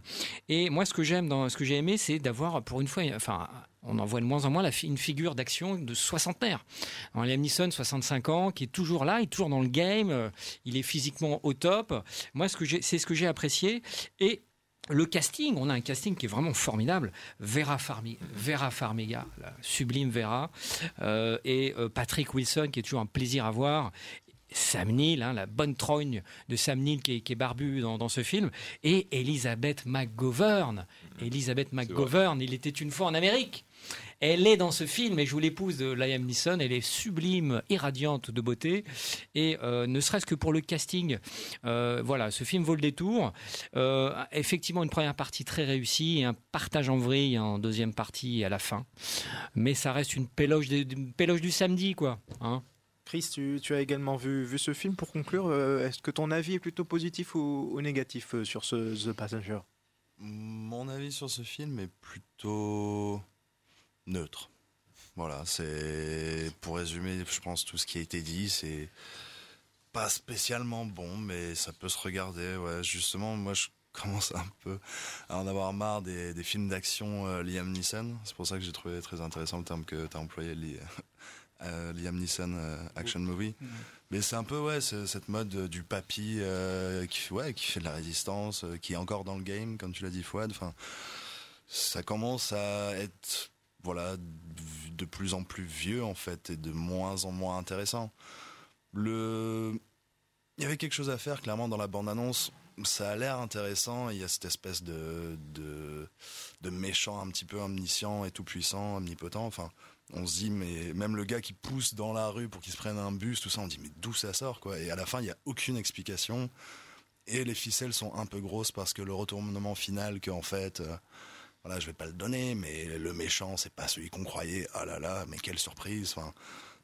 Et moi, ce que j'aime, dans ce que j'ai aimé, c'est d'avoir, pour une fois, enfin. On en voit de moins en moins la fi- une figure d'action de soixantenaire. Alors, Liam Neeson, 65 ans, qui est toujours là, il est toujours dans le game, euh, il est physiquement au top. Moi, c'est ce que j'ai apprécié. Et le casting, on a un casting qui est vraiment formidable. Vera, Farmi- Vera Farmiga, la sublime Vera, euh, et euh, Patrick Wilson, qui est toujours un plaisir à voir. Sam Neill, hein, la bonne trogne de Sam Neill qui est, qui est barbu dans, dans ce film, et Elizabeth McGovern. Elizabeth McGovern, il était une fois en Amérique. Elle est dans ce film et joue l'épouse de Liam Neeson. Elle est sublime, irradiante de beauté. Et euh, ne serait-ce que pour le casting, euh, voilà, ce film vaut le détour. Euh, effectivement, une première partie très réussie et un partage en vrille en deuxième partie à la fin. Mais ça reste une péloge, de- une péloge du samedi, quoi. Hein Chris, tu, tu as également vu, vu ce film. Pour conclure, euh, est-ce que ton avis est plutôt positif ou, ou négatif euh, sur ce The Passenger? Mon avis sur ce film est plutôt neutre. Voilà, c'est pour résumer, je pense tout ce qui a été dit, c'est pas spécialement bon, mais ça peut se regarder. Ouais, justement, moi je commence un peu à en avoir marre des, des films d'action euh, Liam Neeson. C'est pour ça que j'ai trouvé très intéressant le terme que tu as employé, Li- euh, Liam Neeson euh, action movie. Mais c'est un peu ouais, cette mode du papy qui, fait- ouais, qui fait de la résistance, qui est encore dans le game, comme tu l'as dit Fouad. Enfin, ça commence à être voilà de plus en plus vieux en fait et de moins en moins intéressant. Le, il y avait quelque chose à faire clairement dans la bande annonce. Ça a l'air intéressant. Il y a cette espèce de, de méchant un petit peu omniscient et tout puissant, omnipotent. Enfin, on se dit mais même le gars qui pousse dans la rue pour qu'il se prenne un bus, tout ça, on dit mais d'où ça sort quoi? Et à la fin, il y a aucune explication. Et les ficelles sont un peu grosses parce que le retournement final que en fait euh, voilà, je vais pas le donner, mais le méchant, c'est pas celui qu'on croyait. Ah là là, mais quelle surprise.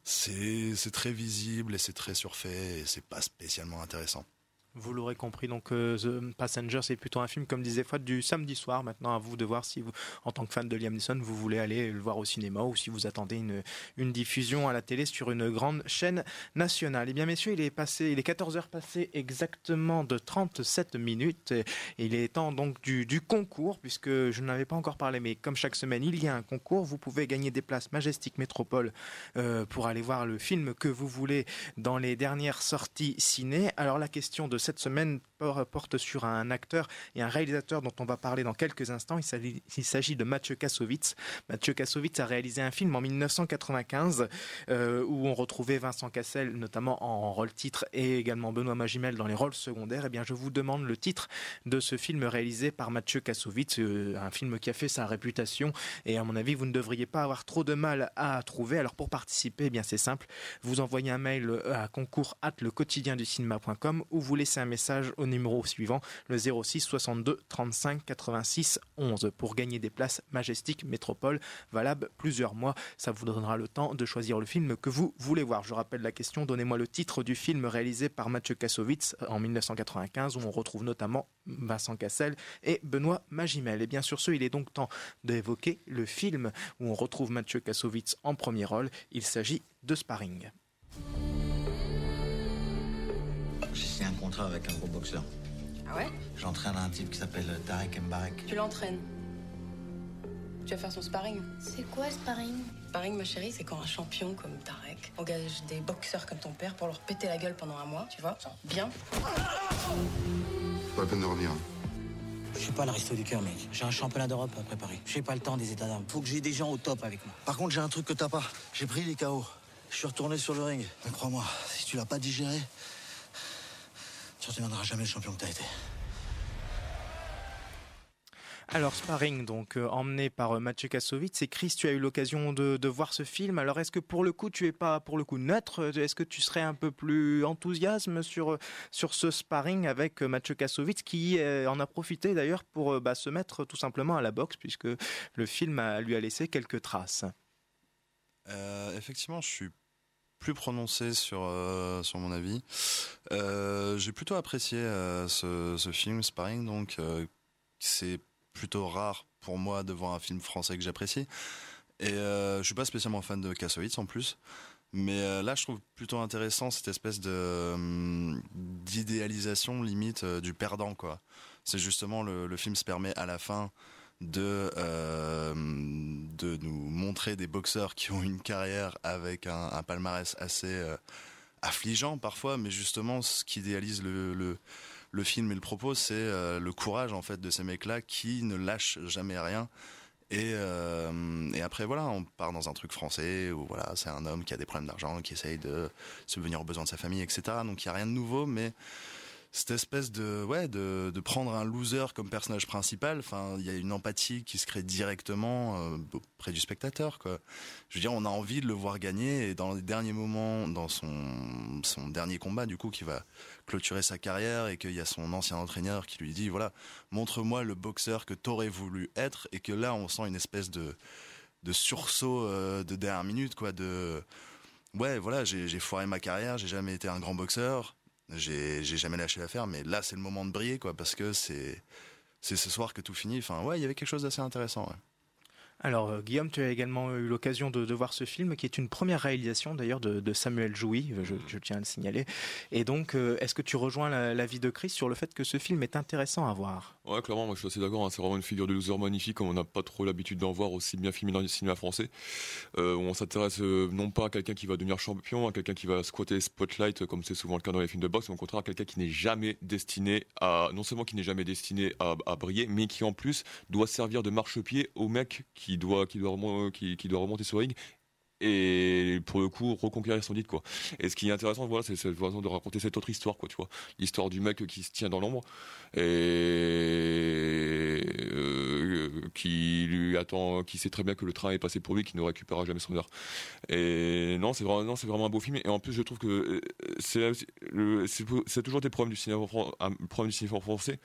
C'est c'est très visible et c'est très surfait et c'est pas spécialement intéressant. Vous l'aurez compris, donc euh, The Passenger, c'est plutôt un film, comme disait Fouad, du samedi soir. Maintenant, à vous de voir si vous, en tant que fan de Liam Neeson, vous voulez aller le voir au cinéma ou si vous attendez une, une diffusion à la télé sur une grande chaîne nationale. Eh bien, messieurs, il est passé, il est 14 heures passées exactement de 37 minutes. Il est temps donc du, du concours, puisque je n'avais pas encore parlé, mais comme chaque semaine, il y a un concours. Vous pouvez gagner des places Majestic Métropole euh, pour aller voir le film que vous voulez dans les dernières sorties ciné. Alors, la question de cette semaine porte sur un acteur et un réalisateur dont on va parler dans quelques instants. Il s'agit- de Mathieu Kassovitz. Mathieu Kassovitz a réalisé un film en 1995 euh, où on retrouvait Vincent Cassel notamment en rôle titre et également Benoît Magimel dans les rôles secondaires. Eh bien, je vous demande le titre de ce film réalisé par Mathieu Kassovitz, euh, un film qui a fait sa réputation et à mon avis, vous ne devriez pas avoir trop de mal à trouver. Alors pour participer, eh bien c'est simple, vous envoyez un mail euh, à concours at le quotidien du cinéma.com ou vous laissez un message au numéro suivant, le 06 62 35 86 11 pour gagner des places Majestic Métropole valables plusieurs mois. Ça vous donnera le temps de choisir le film que vous voulez voir. Je rappelle la question, donnez-moi le titre du film réalisé par Mathieu Kassovitz en 1995 où on retrouve notamment Vincent Cassel et Benoît Magimel. Et bien sur ce, il est donc temps d'évoquer le film où on retrouve Mathieu Kassovitz en premier rôle. Il s'agit de Sparring. J'ai signé un contrat avec un gros boxeur. Ah ouais? J'entraîne un type qui s'appelle Tarek Mbarek. Tu l'entraînes. Tu vas faire son sparring. C'est quoi sparring? Sparring, ma chérie, c'est quand un champion comme Tarek engage des boxeurs comme ton père pour leur péter la gueule pendant un mois, tu vois? Bien. Pas la peine de revenir. Je suis pas l'aristo du cœur, mec. J'ai un championnat d'Europe à préparer. J'ai pas le temps des états d'âme. Faut que j'ai des gens au top avec moi. Par contre, j'ai un truc que t'as pas. J'ai pris les KO. Je suis retourné sur le ring. Mais crois-moi, si tu l'as pas digéré, tu ne deviendras jamais le champion que t'as été. Alors Sparring, donc euh, emmené par euh, Mathieu Kassovitz. Et Chris, tu as eu l'occasion de, de voir ce film. Alors est-ce que pour le coup, tu es pas pour le coup neutre? Est-ce que tu serais un peu plus enthousiasme sur euh, sur ce Sparring avec euh, Mathieu Kassovitz qui euh, en a profité d'ailleurs pour euh, bah, se mettre tout simplement à la boxe puisque le film a- lui a laissé quelques traces? Euh, effectivement, je suis plus prononcé sur, euh, sur mon avis. Euh, J'ai plutôt apprécié euh, ce, film, Sparring, donc c'est plutôt rare pour moi de voir un film français que j'apprécie. Et je suis pas spécialement fan de Kassovitz en plus. Mais là, je trouve plutôt intéressant cette espèce hum, d'idéalisation limite du perdant, quoi. C'est justement le film se permet à la fin de euh, de nous montrer des boxeurs qui ont une carrière avec un, palmarès assez euh, affligeant parfois, mais justement ce qui idéalise le, le, film et le propos, c'est euh, le courage en fait de ces mecs-là qui ne lâchent jamais rien. Et, et après voilà, on part dans un truc français où voilà, c'est un homme qui a des problèmes d'argent, qui essaye de subvenir aux besoins de sa famille, etc. Donc il y a rien de nouveau, mais cette espèce de ouais de, de prendre un loser comme personnage principal enfin il y a une empathie qui se crée directement euh, auprès du spectateur quoi. Je veux dire on a envie de le voir gagner et dans les derniers moments dans son son dernier combat du coup qui va clôturer sa carrière et qu'il y a son ancien entraîneur qui lui dit voilà montre-moi le boxeur que t'aurais voulu être et que là on sent une espèce de de sursaut euh, de dernière minute quoi de ouais voilà j'ai foiré ma carrière j'ai jamais été un grand boxeur j'ai jamais lâché l'affaire, mais là c'est le moment de briller, quoi, parce que c'est ce soir que tout finit. Enfin, ouais, il y avait quelque chose d'assez intéressant. Alors euh, Guillaume, tu as également eu l'occasion de, de voir ce film qui est une première réalisation d'ailleurs de, de Samuel Jouy, je, je tiens à le signaler. Et donc, euh, est-ce que tu rejoins la- l'avis de Chris sur le fait que ce film est intéressant à voir? Ouais, clairement, moi je suis assez d'accord. hein. C'est vraiment une figure de loser magnifique, comme on n'a pas trop l'habitude d'en voir aussi bien filmé dans le cinéma français. Euh, où on s'intéresse euh, non pas à quelqu'un qui va devenir champion, à quelqu'un qui va squatter les spotlight, euh, comme c'est souvent le cas dans les films de boxe, mais au contraire à quelqu'un qui n'est jamais destiné à, non seulement qui n'est jamais destiné à, à briller, mais qui en plus doit servir de marchepied au mec qui doit, remonter sur ring et pour le coup reconquérir son titre quoi. Et ce qui est intéressant voilà c'est cette façon de raconter cette autre histoire quoi tu vois, l'histoire du mec qui se tient dans l'ombre et euh, qui lui attend qui sait très bien que le train est passé pour lui qui ne récupérera jamais son heure. Et non, c'est vraiment c'est vraiment un beau film et en plus je trouve que euh, c'est c'est toujours des problèmes du cinéma problème du cinéma français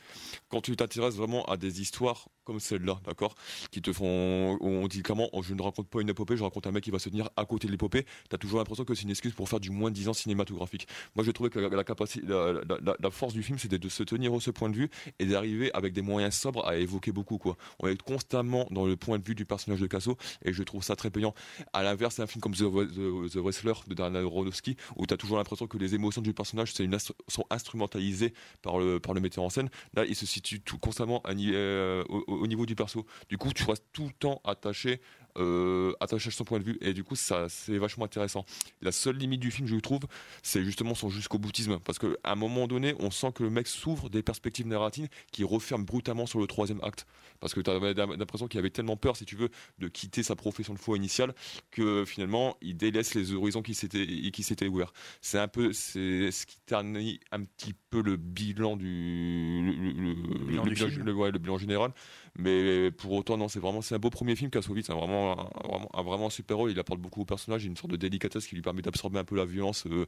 quand tu t'intéresses vraiment à des histoires comme celle-là, d'accord, qui te font, on dit clairement, oh, je ne raconte pas une épopée, je raconte un mec qui va se tenir à côté de l'épopée. T'as toujours l'impression que c'est une excuse pour faire du moins de 10 ans cinématographique. Moi, j'ai trouvé que la, capacité, la, force du film, c'était de se tenir au ce point de vue et d'arriver avec des moyens sobres à évoquer beaucoup, quoi. On constamment dans le point de vue du personnage de Casso et je trouve ça très payant. À l'inverse, c'est un film comme The, Wrestler de Darren Aronofsky où t'as toujours l'impression que les émotions du personnage sont instrumentalisées par le, par metteur en scène. Là, il se situe tout constamment euh, au, au niveau du perso. Du coup, tu restes tout le temps attaché euh, attaché à son point de vue. Et du coup, ça, c'est vachement intéressant. La seule limite du film, je trouve, c'est justement son jusqu'au boutisme. Parce qu'à un moment donné, on sent que le mec s'ouvre des perspectives narratives qui referment brutalement sur le troisième acte. Parce que tu avais l'impression qu'il avait tellement peur, si tu veux, de quitter sa profession de foi initiale, que finalement, il délaisse les horizons qui s'étaient, qui s'étaient ouverts. C'est un peu, c'est ce qui ternit un petit peu le bilan du, le, bilan, du film. le bilan général. Mais pour autant, non, c'est vraiment c'est un beau premier film Kassovitz, c'est vraiment un, vraiment, vraiment super rôle. Il apporte beaucoup au personnage, une sorte de délicatesse qui lui permet d'absorber un peu la violence, euh,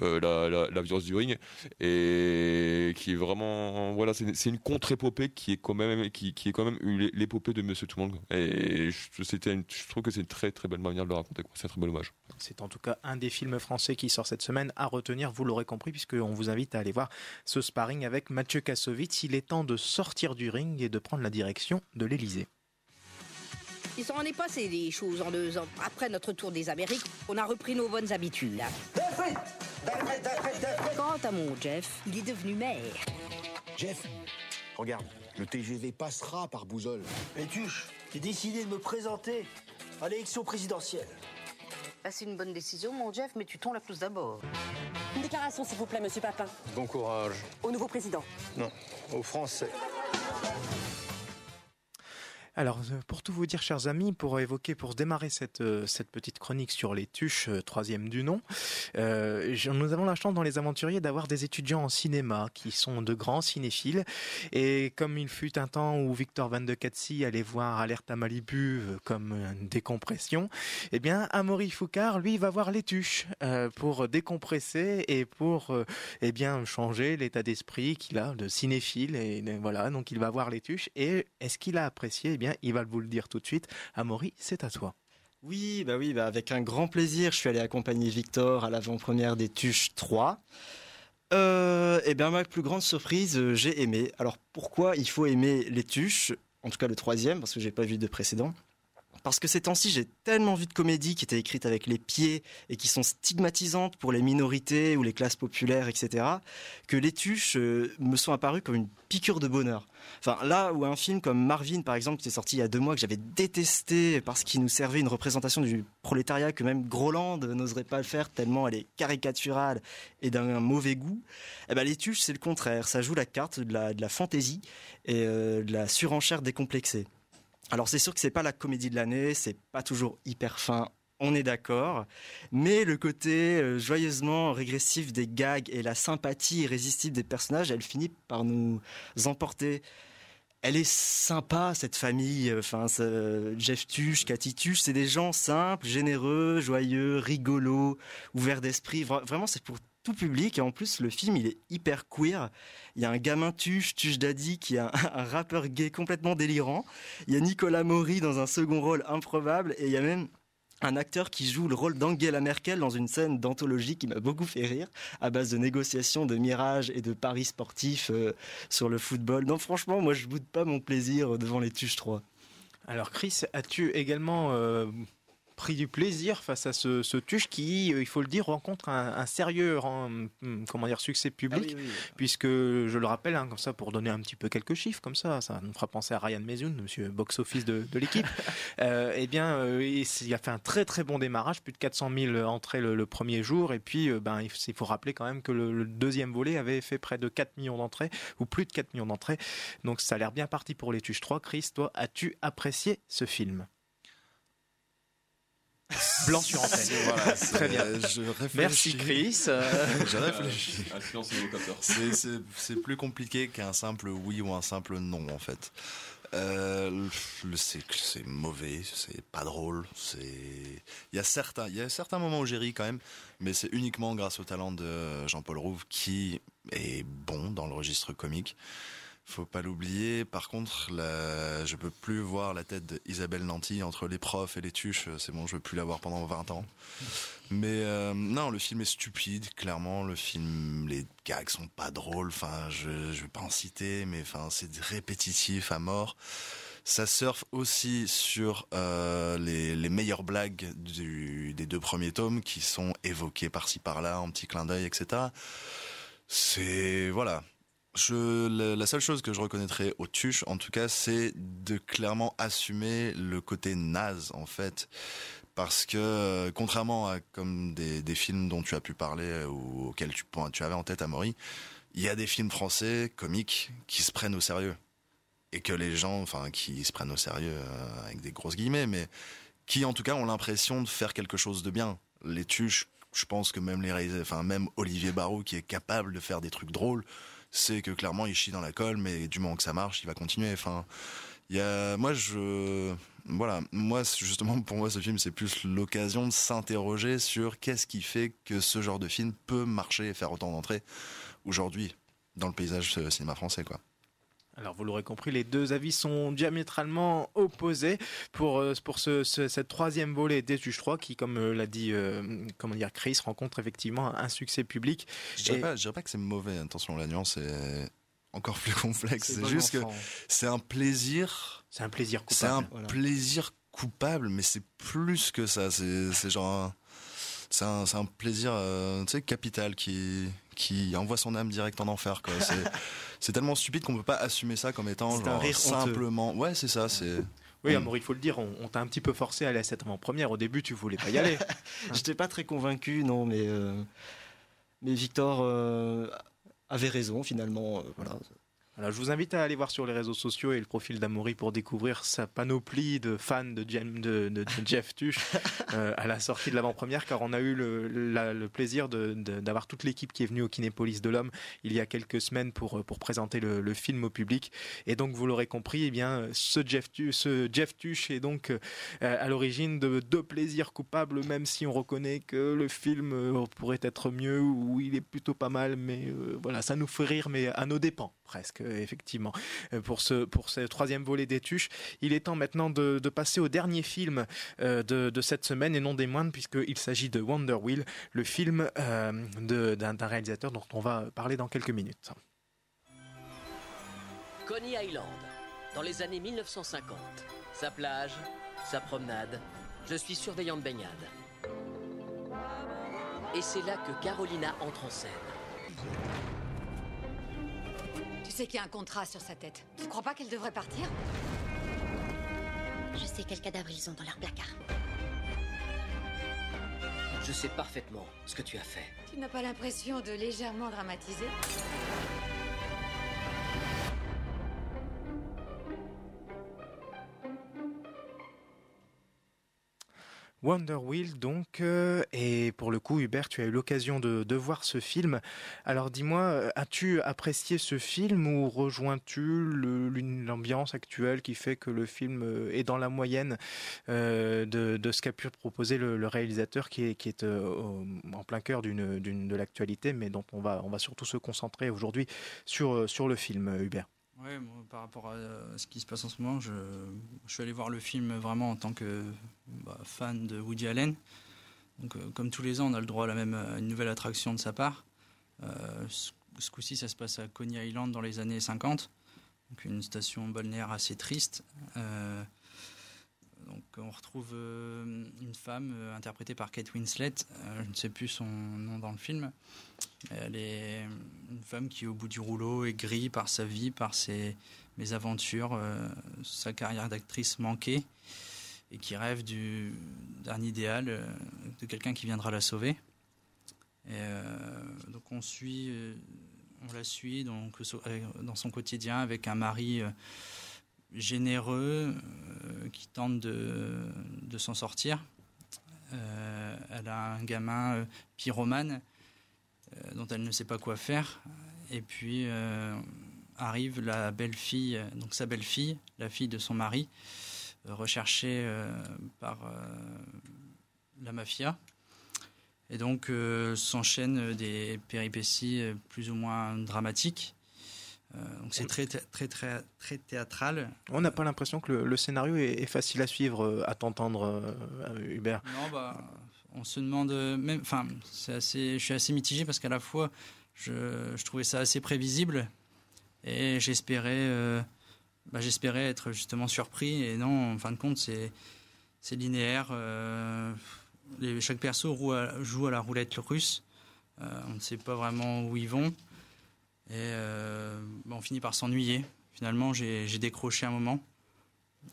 euh, la, violence du ring, et qui est vraiment voilà, c'est une contre-épopée qui est quand même qui, est quand même l'épopée de Monsieur Tout le Monde. Et je trouve que c'est une très très belle manière de le raconter. C'est un très bel hommage. C'est en tout cas un des films français qui sort cette semaine à retenir. Vous l'aurez compris, puisqu'on vous invite à aller voir ce sparring avec Mathieu Kassovitz. Il est temps de sortir du ring et de prendre la direction de l'Elysée. Il s'en est passé des choses en deux ans. Après notre tour des Amériques, on a repris nos bonnes habitudes. Quant à mon Jeff, il est devenu maire. Jeff, regarde, le TGV passera par Bouzol. Et Tuche, j'ai décidé de me présenter à l'élection présidentielle. Ah, c'est une bonne décision, mon Jeff, mais tu tombes la plus d'abord. Une déclaration, s'il vous plaît, monsieur Papin. Bon courage. Au nouveau président. Non, aux Français. Alors, euh, pour tout vous dire, chers amis, pour évoquer, pour démarrer cette, euh, cette petite chronique sur les tuches, euh, troisième du nom, nous avons la chance dans Les Aventuriers d'avoir des étudiants en cinéma qui sont de grands cinéphiles. Et comme il fut un temps où Victor Van de Katsi allait voir Alerte à Malibu comme une décompression, eh bien, Amaury Foucard, lui, va voir les tuches pour décompresser et pour, eh bien, changer l'état d'esprit qu'il a de cinéphile. Et, et voilà, donc il va voir les tuches. Et est-ce qu'il a apprécié Eh bien, il va vous le dire tout de suite. Amaury, c'est à toi. Oui, bah oui, bah avec un grand plaisir, je suis allé accompagner Victor à l'avant-première des Tuches 3. Euh, et bien ma plus grande surprise, euh, j'ai aimé. Alors pourquoi il faut aimer les Tuches En tout cas le troisième, parce que j'ai pas vu de précédent? Parce que ces temps-ci, j'ai tellement vu de comédies qui étaient écrites avec les pieds et qui sont stigmatisantes pour les minorités ou les classes populaires, etc., que les tuches euh, me sont apparues comme une piqûre de bonheur. Enfin, là où un film comme Marvin, par exemple, qui est sorti il y a deux mois, que j'avais détesté parce qu'il nous servait une représentation du prolétariat que même Groland n'oserait pas le faire tellement elle est caricaturale et d'un mauvais goût, eh ben, les tuches, c'est le contraire. Ça joue la carte de la, fantaisie et euh, de la surenchère décomplexée. Alors c'est sûr que c'est pas la comédie de l'année, c'est pas toujours hyper fin, on est d'accord, mais le côté euh, joyeusement régressif des gags et la sympathie irrésistible des personnages, elle finit par nous emporter. Elle est sympa cette famille, enfin Jeff Tuche, Cathy Tuche, c'est des gens simples, généreux, joyeux, rigolos, ouverts d'esprit. Vraiment, c'est pour public et en plus le film il est hyper queer. Il y a un gamin Tuche, Tuche Daddy qui est un, un, rappeur gay complètement délirant. Il y a Nicolas Maury dans un second rôle improbable et il y a même un acteur qui joue le rôle d'Angela Merkel dans une scène d'anthologie qui m'a beaucoup fait rire, à base de négociations de mirages et de paris sportifs euh, sur le football. Non, franchement, moi, je boude pas mon plaisir devant les Tuches 3. Alors, Chris, as-tu également euh, pris du plaisir face à ce, ce tuche qui, euh, il faut le dire, rencontre un, un sérieux rend, comment dire, succès public, Ah oui, oui. puisque je le rappelle, hein, comme ça, pour donner un petit peu quelques chiffres, comme ça, ça nous fera penser à Ryan Mezoun, monsieur box-office de, de l'équipe. euh, eh bien, euh, il, a fait un très très bon démarrage, plus de 400 000 entrées le, le premier jour, et puis, euh, ben, il, il faut rappeler quand même que le, le deuxième volet avait fait près de 4 millions d'entrées, ou plus de 4 millions d'entrées, donc ça a l'air bien parti pour les Tuches 3. Chris, toi, as-tu apprécié ce film? Blanc sur antenne. Voilà, Très bien. Je Merci. Chris. Je réfléchis. Évocateur. C'est- C'est c'est plus compliqué qu'un simple oui ou un simple non en fait. Euh, le- c'est c'est mauvais, c'est pas drôle. C'est il y a certains il y a certains moments où j'ai ri quand même, mais c'est uniquement grâce au talent de Jean-Paul Rouve qui est bon dans le registre comique. Faut pas l'oublier. Par contre, je peux plus voir la tête d'Isabelle Nanty entre les profs et les tuches. C'est bon, je veux plus la voir pendant 20 ans. Mais euh, non, le film est stupide, clairement. Le film, les gags sont pas drôles. Enfin, je, je vais pas en citer, mais c'est répétitif à mort. Ça surfe aussi sur euh, les, meilleures blagues des deux premiers tomes qui sont évoquées par-ci par-là en petit clin d'œil, etc. C'est voilà. La, seule chose que je reconnaîtrais au Tuche, en tout cas, c'est de clairement assumer le côté naze, en fait. Parce que, euh, contrairement à comme des, films dont tu as pu parler euh, ou auxquels tu, tu avais en tête, Amaury, il y a des films français, comiques, qui se prennent au sérieux. Et que les gens, enfin, qui se prennent au sérieux euh, avec des grosses guillemets, mais qui, en tout cas, ont l'impression de faire quelque chose de bien. Les Tuches, je pense que même les enfin, même Olivier Barrault, qui est capable de faire des trucs drôles, c'est que clairement il chie dans la colle, mais du moment que ça marche, il va continuer. Enfin, il y a, moi je, voilà, moi justement pour moi ce film c'est plus l'occasion de s'interroger sur qu'est-ce qui fait que ce genre de film peut marcher et faire autant d'entrées aujourd'hui dans le paysage euh, cinéma français quoi. Alors vous l'aurez compris, les deux avis sont diamétralement opposés pour, euh, pour ce, ce, cette troisième volée des Juges 3 qui, comme euh, l'a dit euh, comment dire, Chris, rencontre effectivement un succès public. Je dirais, pas, je dirais pas que c'est mauvais, attention, la nuance est encore plus complexe. C'est juste enfant. que c'est un plaisir. C'est un plaisir coupable. C'est un voilà. plaisir coupable, mais c'est plus que ça. C'est genre un c'est un, un, plaisir euh, tu sais, capital qui, qui envoie son âme direct en enfer. Quoi. C'est, tellement stupide qu'on peut pas assumer ça comme étant genre, un rire simplement. Ouais, c'est ça. C'est. Oui, Amour, il faut le dire, on, on t'a un petit peu forcé à aller à cette avant-première. Au début, tu voulais pas y aller. J'étais pas très convaincu, non, mais, euh, mais Victor euh, avait raison finalement. voilà. Alors, je vous invite à aller voir sur les réseaux sociaux et le profil d'Amaury pour découvrir sa panoplie de fans de, Jem, de, de, de Jeff Tuch euh, à la sortie de l'avant-première, car on a eu le, la, le plaisir d'avoir toute l'équipe qui est venue au Kinépolis de l'Homme il y a quelques semaines pour, pour présenter le, le film au public. Et donc, vous l'aurez compris, eh bien, ce Jeff, Tuch, ce Jeff Tuch est donc euh, à l'origine de deux plaisirs coupables, même si on reconnaît que le film euh, pourrait être mieux ou il est plutôt pas mal, mais euh, voilà, ça nous fait rire, mais à nos dépens presque effectivement. Pour ce pour ce troisième volet des tuches il est temps maintenant de, passer au dernier film euh, de, de, cette semaine et non des moindres puisqu'il s'agit de Wonder Wheel le film euh, d'un réalisateur dont on va parler dans quelques minutes. Coney Island dans les années 1950 sa plage sa promenade je suis surveillant de baignade. Et c'est là que Carolina entre en scène sais qu'il y a un contrat sur sa tête. Tu crois pas qu'elle devrait partir Je sais quel cadavre ils ont dans leur placard. Je sais parfaitement ce que tu as fait. Tu n'as pas l'impression de légèrement dramatiser Wonder Wheel, donc, euh, et pour le coup, Hubert, tu as eu l'occasion de, voir ce film. Alors, dis-moi, as-tu apprécié ce film ou rejoins-tu l'ambiance actuelle qui fait que le film est dans la moyenne euh, de, ce qu'a pu proposer le, réalisateur, qui est, euh, en plein cœur de l'actualité, mais dont on va, surtout se concentrer aujourd'hui sur le film, Hubert? Oui, par rapport à ce qui se passe en ce moment, je, suis allé voir le film vraiment en tant que bah, fan de Woody Allen. Donc, euh, comme tous les ans, on a le droit à, la même, à une nouvelle attraction de sa part. Euh, ce, coup-ci, ça se passe à Coney Island dans les années 50. Donc, une station balnéaire assez triste. Euh, donc, on retrouve euh, une femme euh, interprétée par Kate Winslet. Euh, je ne sais plus son nom dans le film. Elle est une femme qui, au bout du rouleau, est grille par sa vie, par ses mésaventures, sa carrière d'actrice manquée, et qui rêve d'un idéal, de quelqu'un qui viendra la sauver. Donc, on suit, on la suit dans son quotidien avec un mari généreux euh, qui tente de, s'en sortir. Euh, elle a un gamin euh, pyromane dont elle ne sait pas quoi faire. Et puis arrive la belle-fille, donc sa belle-fille, la fille de son mari, recherchée par la mafia. Et donc s'enchaînent des péripéties plus ou moins dramatiques. Euh, donc c'est très, très, très, très théâtral. On n'a pas l'impression que le, le scénario est, est, facile à suivre, à t'entendre, euh, Hubert. Non, bah, on se demande même. Enfin, assez. Je suis assez mitigé parce qu'à la fois, je, je, trouvais ça assez prévisible et j'espérais, euh, bah, j'espérais être justement surpris et non. En fin de compte, c'est c'est linéaire. Euh, les, chaque perso joue à, joue à la roulette russe. Euh, on ne sait pas vraiment où ils vont. Et euh, bah, on finit par s'ennuyer. Finalement, j'ai décroché un moment.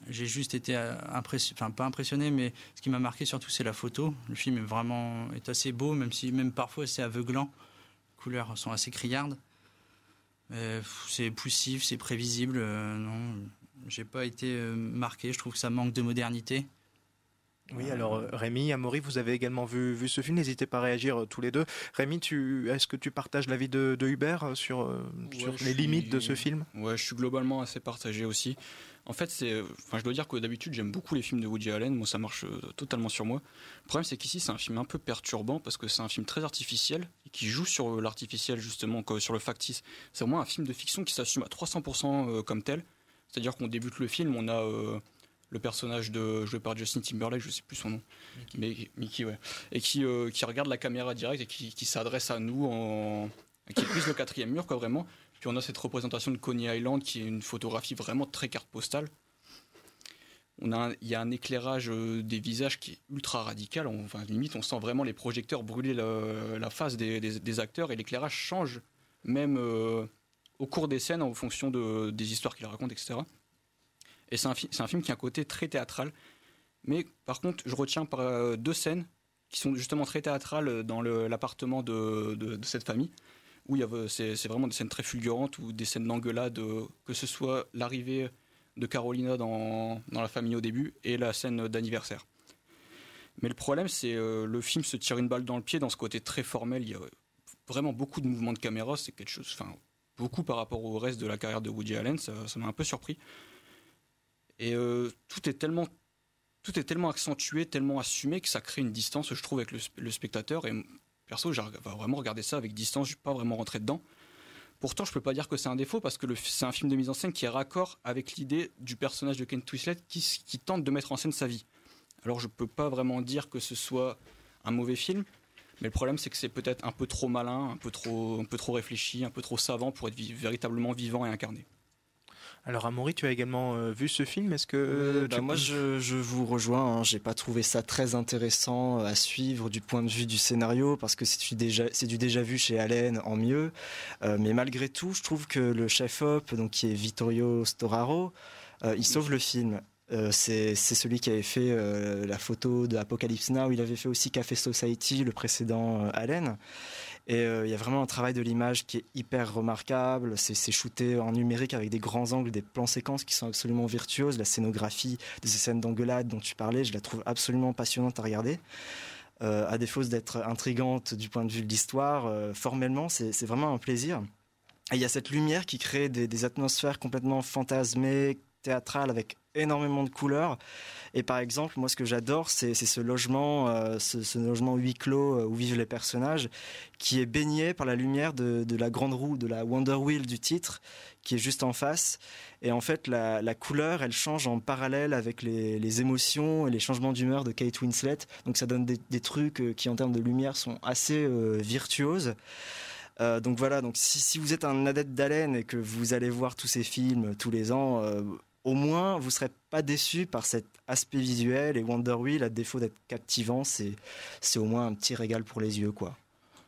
J'ai juste été impressionné, enfin pas impressionné, mais ce qui m'a marqué surtout, c'est la photo. Le film est vraiment est assez beau, même si même parfois c'est aveuglant. Les couleurs sont assez criardes. C'est poussif, c'est prévisible. euh, non, j'ai pas été euh, marqué. Je trouve que ça manque de modernité. Oui, alors euh, Rémi, Amaury, vous avez également vu, vu ce film. N'hésitez pas à réagir euh, tous les deux. Rémi, tu, est-ce que tu partages l'avis de, de Hubert euh, sur, les suis- limites de ce film? Ouais, je suis globalement assez partagé aussi. En fait, c'est, enfin, je dois dire que d'habitude, j'aime beaucoup les films de Woody Allen. Moi, ça marche totalement sur moi. Le problème, c'est qu'ici, c'est un film un peu perturbant parce que c'est un film très artificiel et qui joue sur l'artificiel, justement, sur le factice. C'est vraiment un film de fiction qui s'assume à 300% euh, comme tel. C'est-à-dire qu'on débute le film, on a euh, le personnage de, joué par Justin Timberlake, je sais plus son nom, mais Mickey, ouais, et qui, euh, qui regarde la caméra direct et qui, qui s'adresse à nous en, qui brise le quatrième mur, quoi, vraiment. Puis on a cette représentation de Coney Island qui est une photographie vraiment très carte postale. On a il y a un éclairage euh, des visages qui est ultra radical. On, enfin, limite, on sent vraiment les projecteurs brûler le- la face des, des- des acteurs et l'éclairage change même euh, au cours des scènes en fonction de, des histoires qu'il raconte, etc. Et c'est un, film qui a un côté très théâtral. Mais par contre, je retiens euh, deux scènes qui sont justement très théâtrales dans le- l'appartement de, cette famille où avait- c'est vraiment des scènes très fulgurantes ou des scènes d'engueulade, euh, que ce soit l'arrivée de Carolina dans, dans la famille au début et la scène d'anniversaire. Mais le problème, c'est euh, le film se tire une balle dans le pied dans ce côté très formel. Il y a vraiment beaucoup de mouvements de caméra, c'est quelque chose, enfin beaucoup par rapport au reste de la carrière de Woody Allen, ça m'a un peu surpris. Et euh, tout est tellement tout est tellement accentué, tellement assumé que ça crée une distance, je trouve, avec le, sp- le spectateur. Et perso, j'ai vraiment regarder ça avec distance, je suis pas vraiment rentré dedans. Pourtant, je peux pas dire que c'est un défaut parce que c'est un film de mise en scène qui est raccord avec l'idée du personnage de Ken Twislet qui, tente de mettre en scène sa vie. Alors, je peux pas vraiment dire que ce soit un mauvais film, mais le problème, c'est que c'est peut-être un peu trop malin, un peu trop, un peu trop réfléchi, un peu trop savant pour être véritablement vivant et incarné. Alors Amaury, tu as également euh, vu ce film. Est-ce que euh, Bah, tu moi, je, je vous rejoins. Hein. J'ai pas trouvé ça très intéressant à suivre du point de vue du scénario parce que c'est du déjà, c'est du déjà vu chez Allen en mieux. Euh, mais malgré tout, je trouve que le chef-op, donc qui est Vittorio Storaro, euh, il sauve le film. Euh, c'est c'est celui qui avait fait euh, la photo de Apocalypse Now. Il avait fait aussi Café Society, le précédent euh, Allen. Et euh, il y a vraiment un travail de l'image qui est hyper remarquable. C'est shooté en numérique avec des grands angles, des plans séquences qui sont absolument virtuoses. La scénographie de ces scènes d'engueulade dont tu parlais, je la trouve absolument passionnante à regarder. Euh, à défaut d'être intrigante du point de vue de l'histoire, euh, formellement, c'est vraiment un plaisir. Et il y a cette lumière qui crée des atmosphères complètement fantasmées, théâtrales, avec énormément de couleurs. Et par exemple, moi, ce que j'adore, c'est ce logement, euh, ce, logement huis clos euh, où vivent les personnages, qui est baigné par la lumière de, la grande roue, de la Wonder Wheel du titre, qui est juste en face. Et en fait, la, couleur, elle change en parallèle avec les, émotions et les changements d'humeur de Kate Winslet. Donc ça donne des, trucs euh, qui, en termes de lumière, sont assez virtuoses. Donc voilà, donc si, vous êtes un adepte d'Allen et que vous allez voir tous ces films tous les ans, au moins vous serez pas déçu par cet aspect visuel et Wonder Wheel, à défaut d'être captivant, c'est c'est au moins un petit régal pour les yeux, quoi.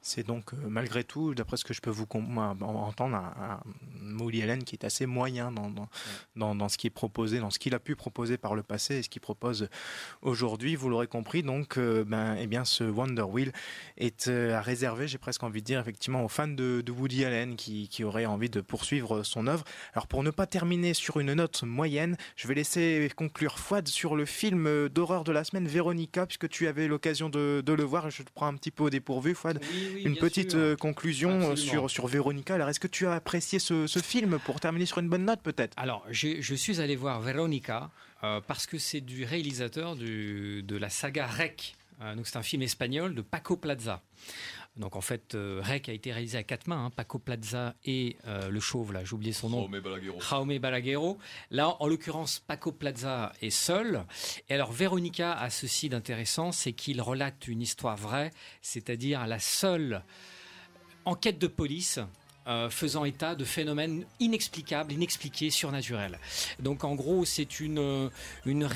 C'est donc, euh, malgré tout, d'après ce que je peux vous entendre, un, un Woody Allen qui est assez moyen dans, dans, dans, dans ce qui est proposé, dans ce qu'il a pu proposer par le passé et ce qu'il propose aujourd'hui. Vous l'aurez compris, donc, euh, ben, eh bien, ce Wonder Wheel est euh, à réserver, j'ai presque envie de dire, effectivement, aux fans de, de Woody Allen qui, qui auraient envie de poursuivre son œuvre. Alors, pour ne pas terminer sur une note moyenne, je vais laisser conclure Fouad sur le film euh, d'horreur de la semaine, Véronica, puisque tu avais l'occasion de, de le voir. Je te prends un petit peu au dépourvu, Fouad oui, une petite sûr. euh, conclusion euh, Absolument. sur, sur Véronica. Alors, est-ce que tu as apprécié ce, ce film pour terminer sur une bonne note, peut-être? Alors, je suis allé voir Veronica euh, parce que c'est du réalisateur du- de la saga Rec. Euh, donc, c'est un film espagnol de Paco Plaza. Donc, en fait, euh, Rec a été réalisé à quatre mains. hein, Paco Plaza et euh, le chauve, là, j'ai oublié son nom. Jaume Balaguerro. Jaume Balaguerro. Là, en l'occurrence, Paco Plaza est seul. Et alors, Véronica a ceci d'intéressant, c'est qu'il relate une histoire vraie, c'est-à-dire la seule enquête de police euh, faisant état de phénomènes inexplicables, inexpliqués, surnaturels. Donc en gros, c'est une, euh, une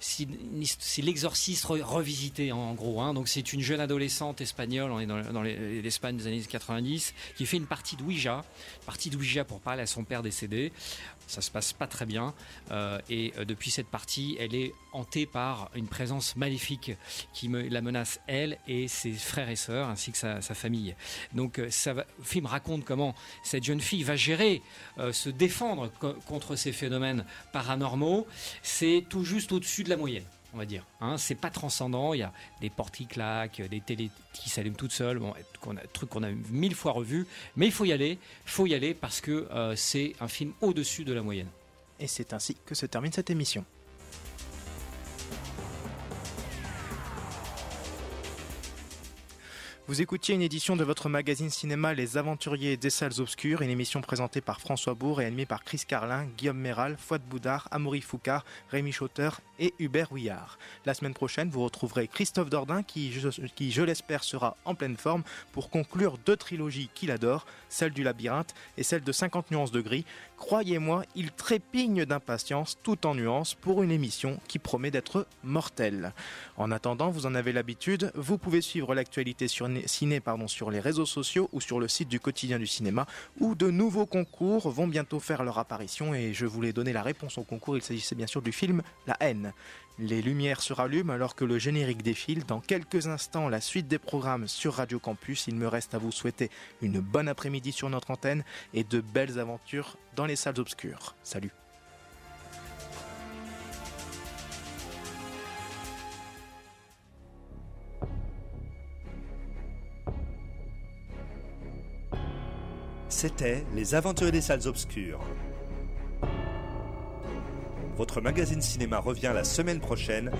c'est l'exorciste re- revisité en gros. hein. Donc c'est une jeune adolescente espagnole, on est dans, dans les- l'Espagne des années 90, qui fait une partie de Ouija, partie de Ouija pour parler à son père décédé. Ça se passe pas très bien euh, et euh, depuis cette partie, elle est hantée par une présence maléfique qui la menace elle et ses frères et sœurs ainsi que sa, famille. Donc euh, le film raconte comment cette jeune fille va gérer, se défendre co- contre ces phénomènes paranormaux. C'est tout juste au-dessus de la moyenne. On va dire, hein, c'est pas transcendant. Il y a des portes qui claquent, des télés qui s'allument toutes seules, bon, truc qu'on a mille fois revu. Mais il faut y aller, faut y aller parce que euh, c'est un film au-dessus de la moyenne. Et c'est ainsi que se termine cette émission. Vous écoutiez une édition de votre magazine cinéma Les Aventuriers des Salles Obscures, une émission présentée par François Bourg et animée par Chris Carlin, Guillaume Méral, Fouad Boudard, Amaury Foucard, Rémi Chauteur et Hubert Houillard. La semaine prochaine, vous retrouverez Christophe Dordain qui, je, qui, je l'espère, sera en pleine forme pour conclure deux trilogies qu'il adore, celle du labyrinthe et celle de 50 nuances de gris. Croyez-moi, il trépigne d'impatience tout en nuances pour une émission qui promet d'être mortelle. En attendant, vous en avez l'habitude, vous pouvez suivre l'actualité sur ciné sur les réseaux sociaux ou sur le site du quotidien du cinéma où de nouveaux concours vont bientôt faire leur apparition et je voulais donner la réponse au concours. Il s'agissait bien sûr du film La haine. Les lumières se rallument alors que le générique défile. Dans quelques instants, la suite des programmes sur Radio Campus. Il me reste à vous souhaiter une bonne après-midi sur notre antenne et de belles aventures dans les salles obscures. Salut C'était Les Aventuriers des Salles Obscures. Votre magazine cinéma revient la semaine prochaine.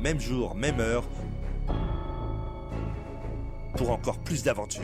Même jour, même heure. Pour encore plus d'aventures.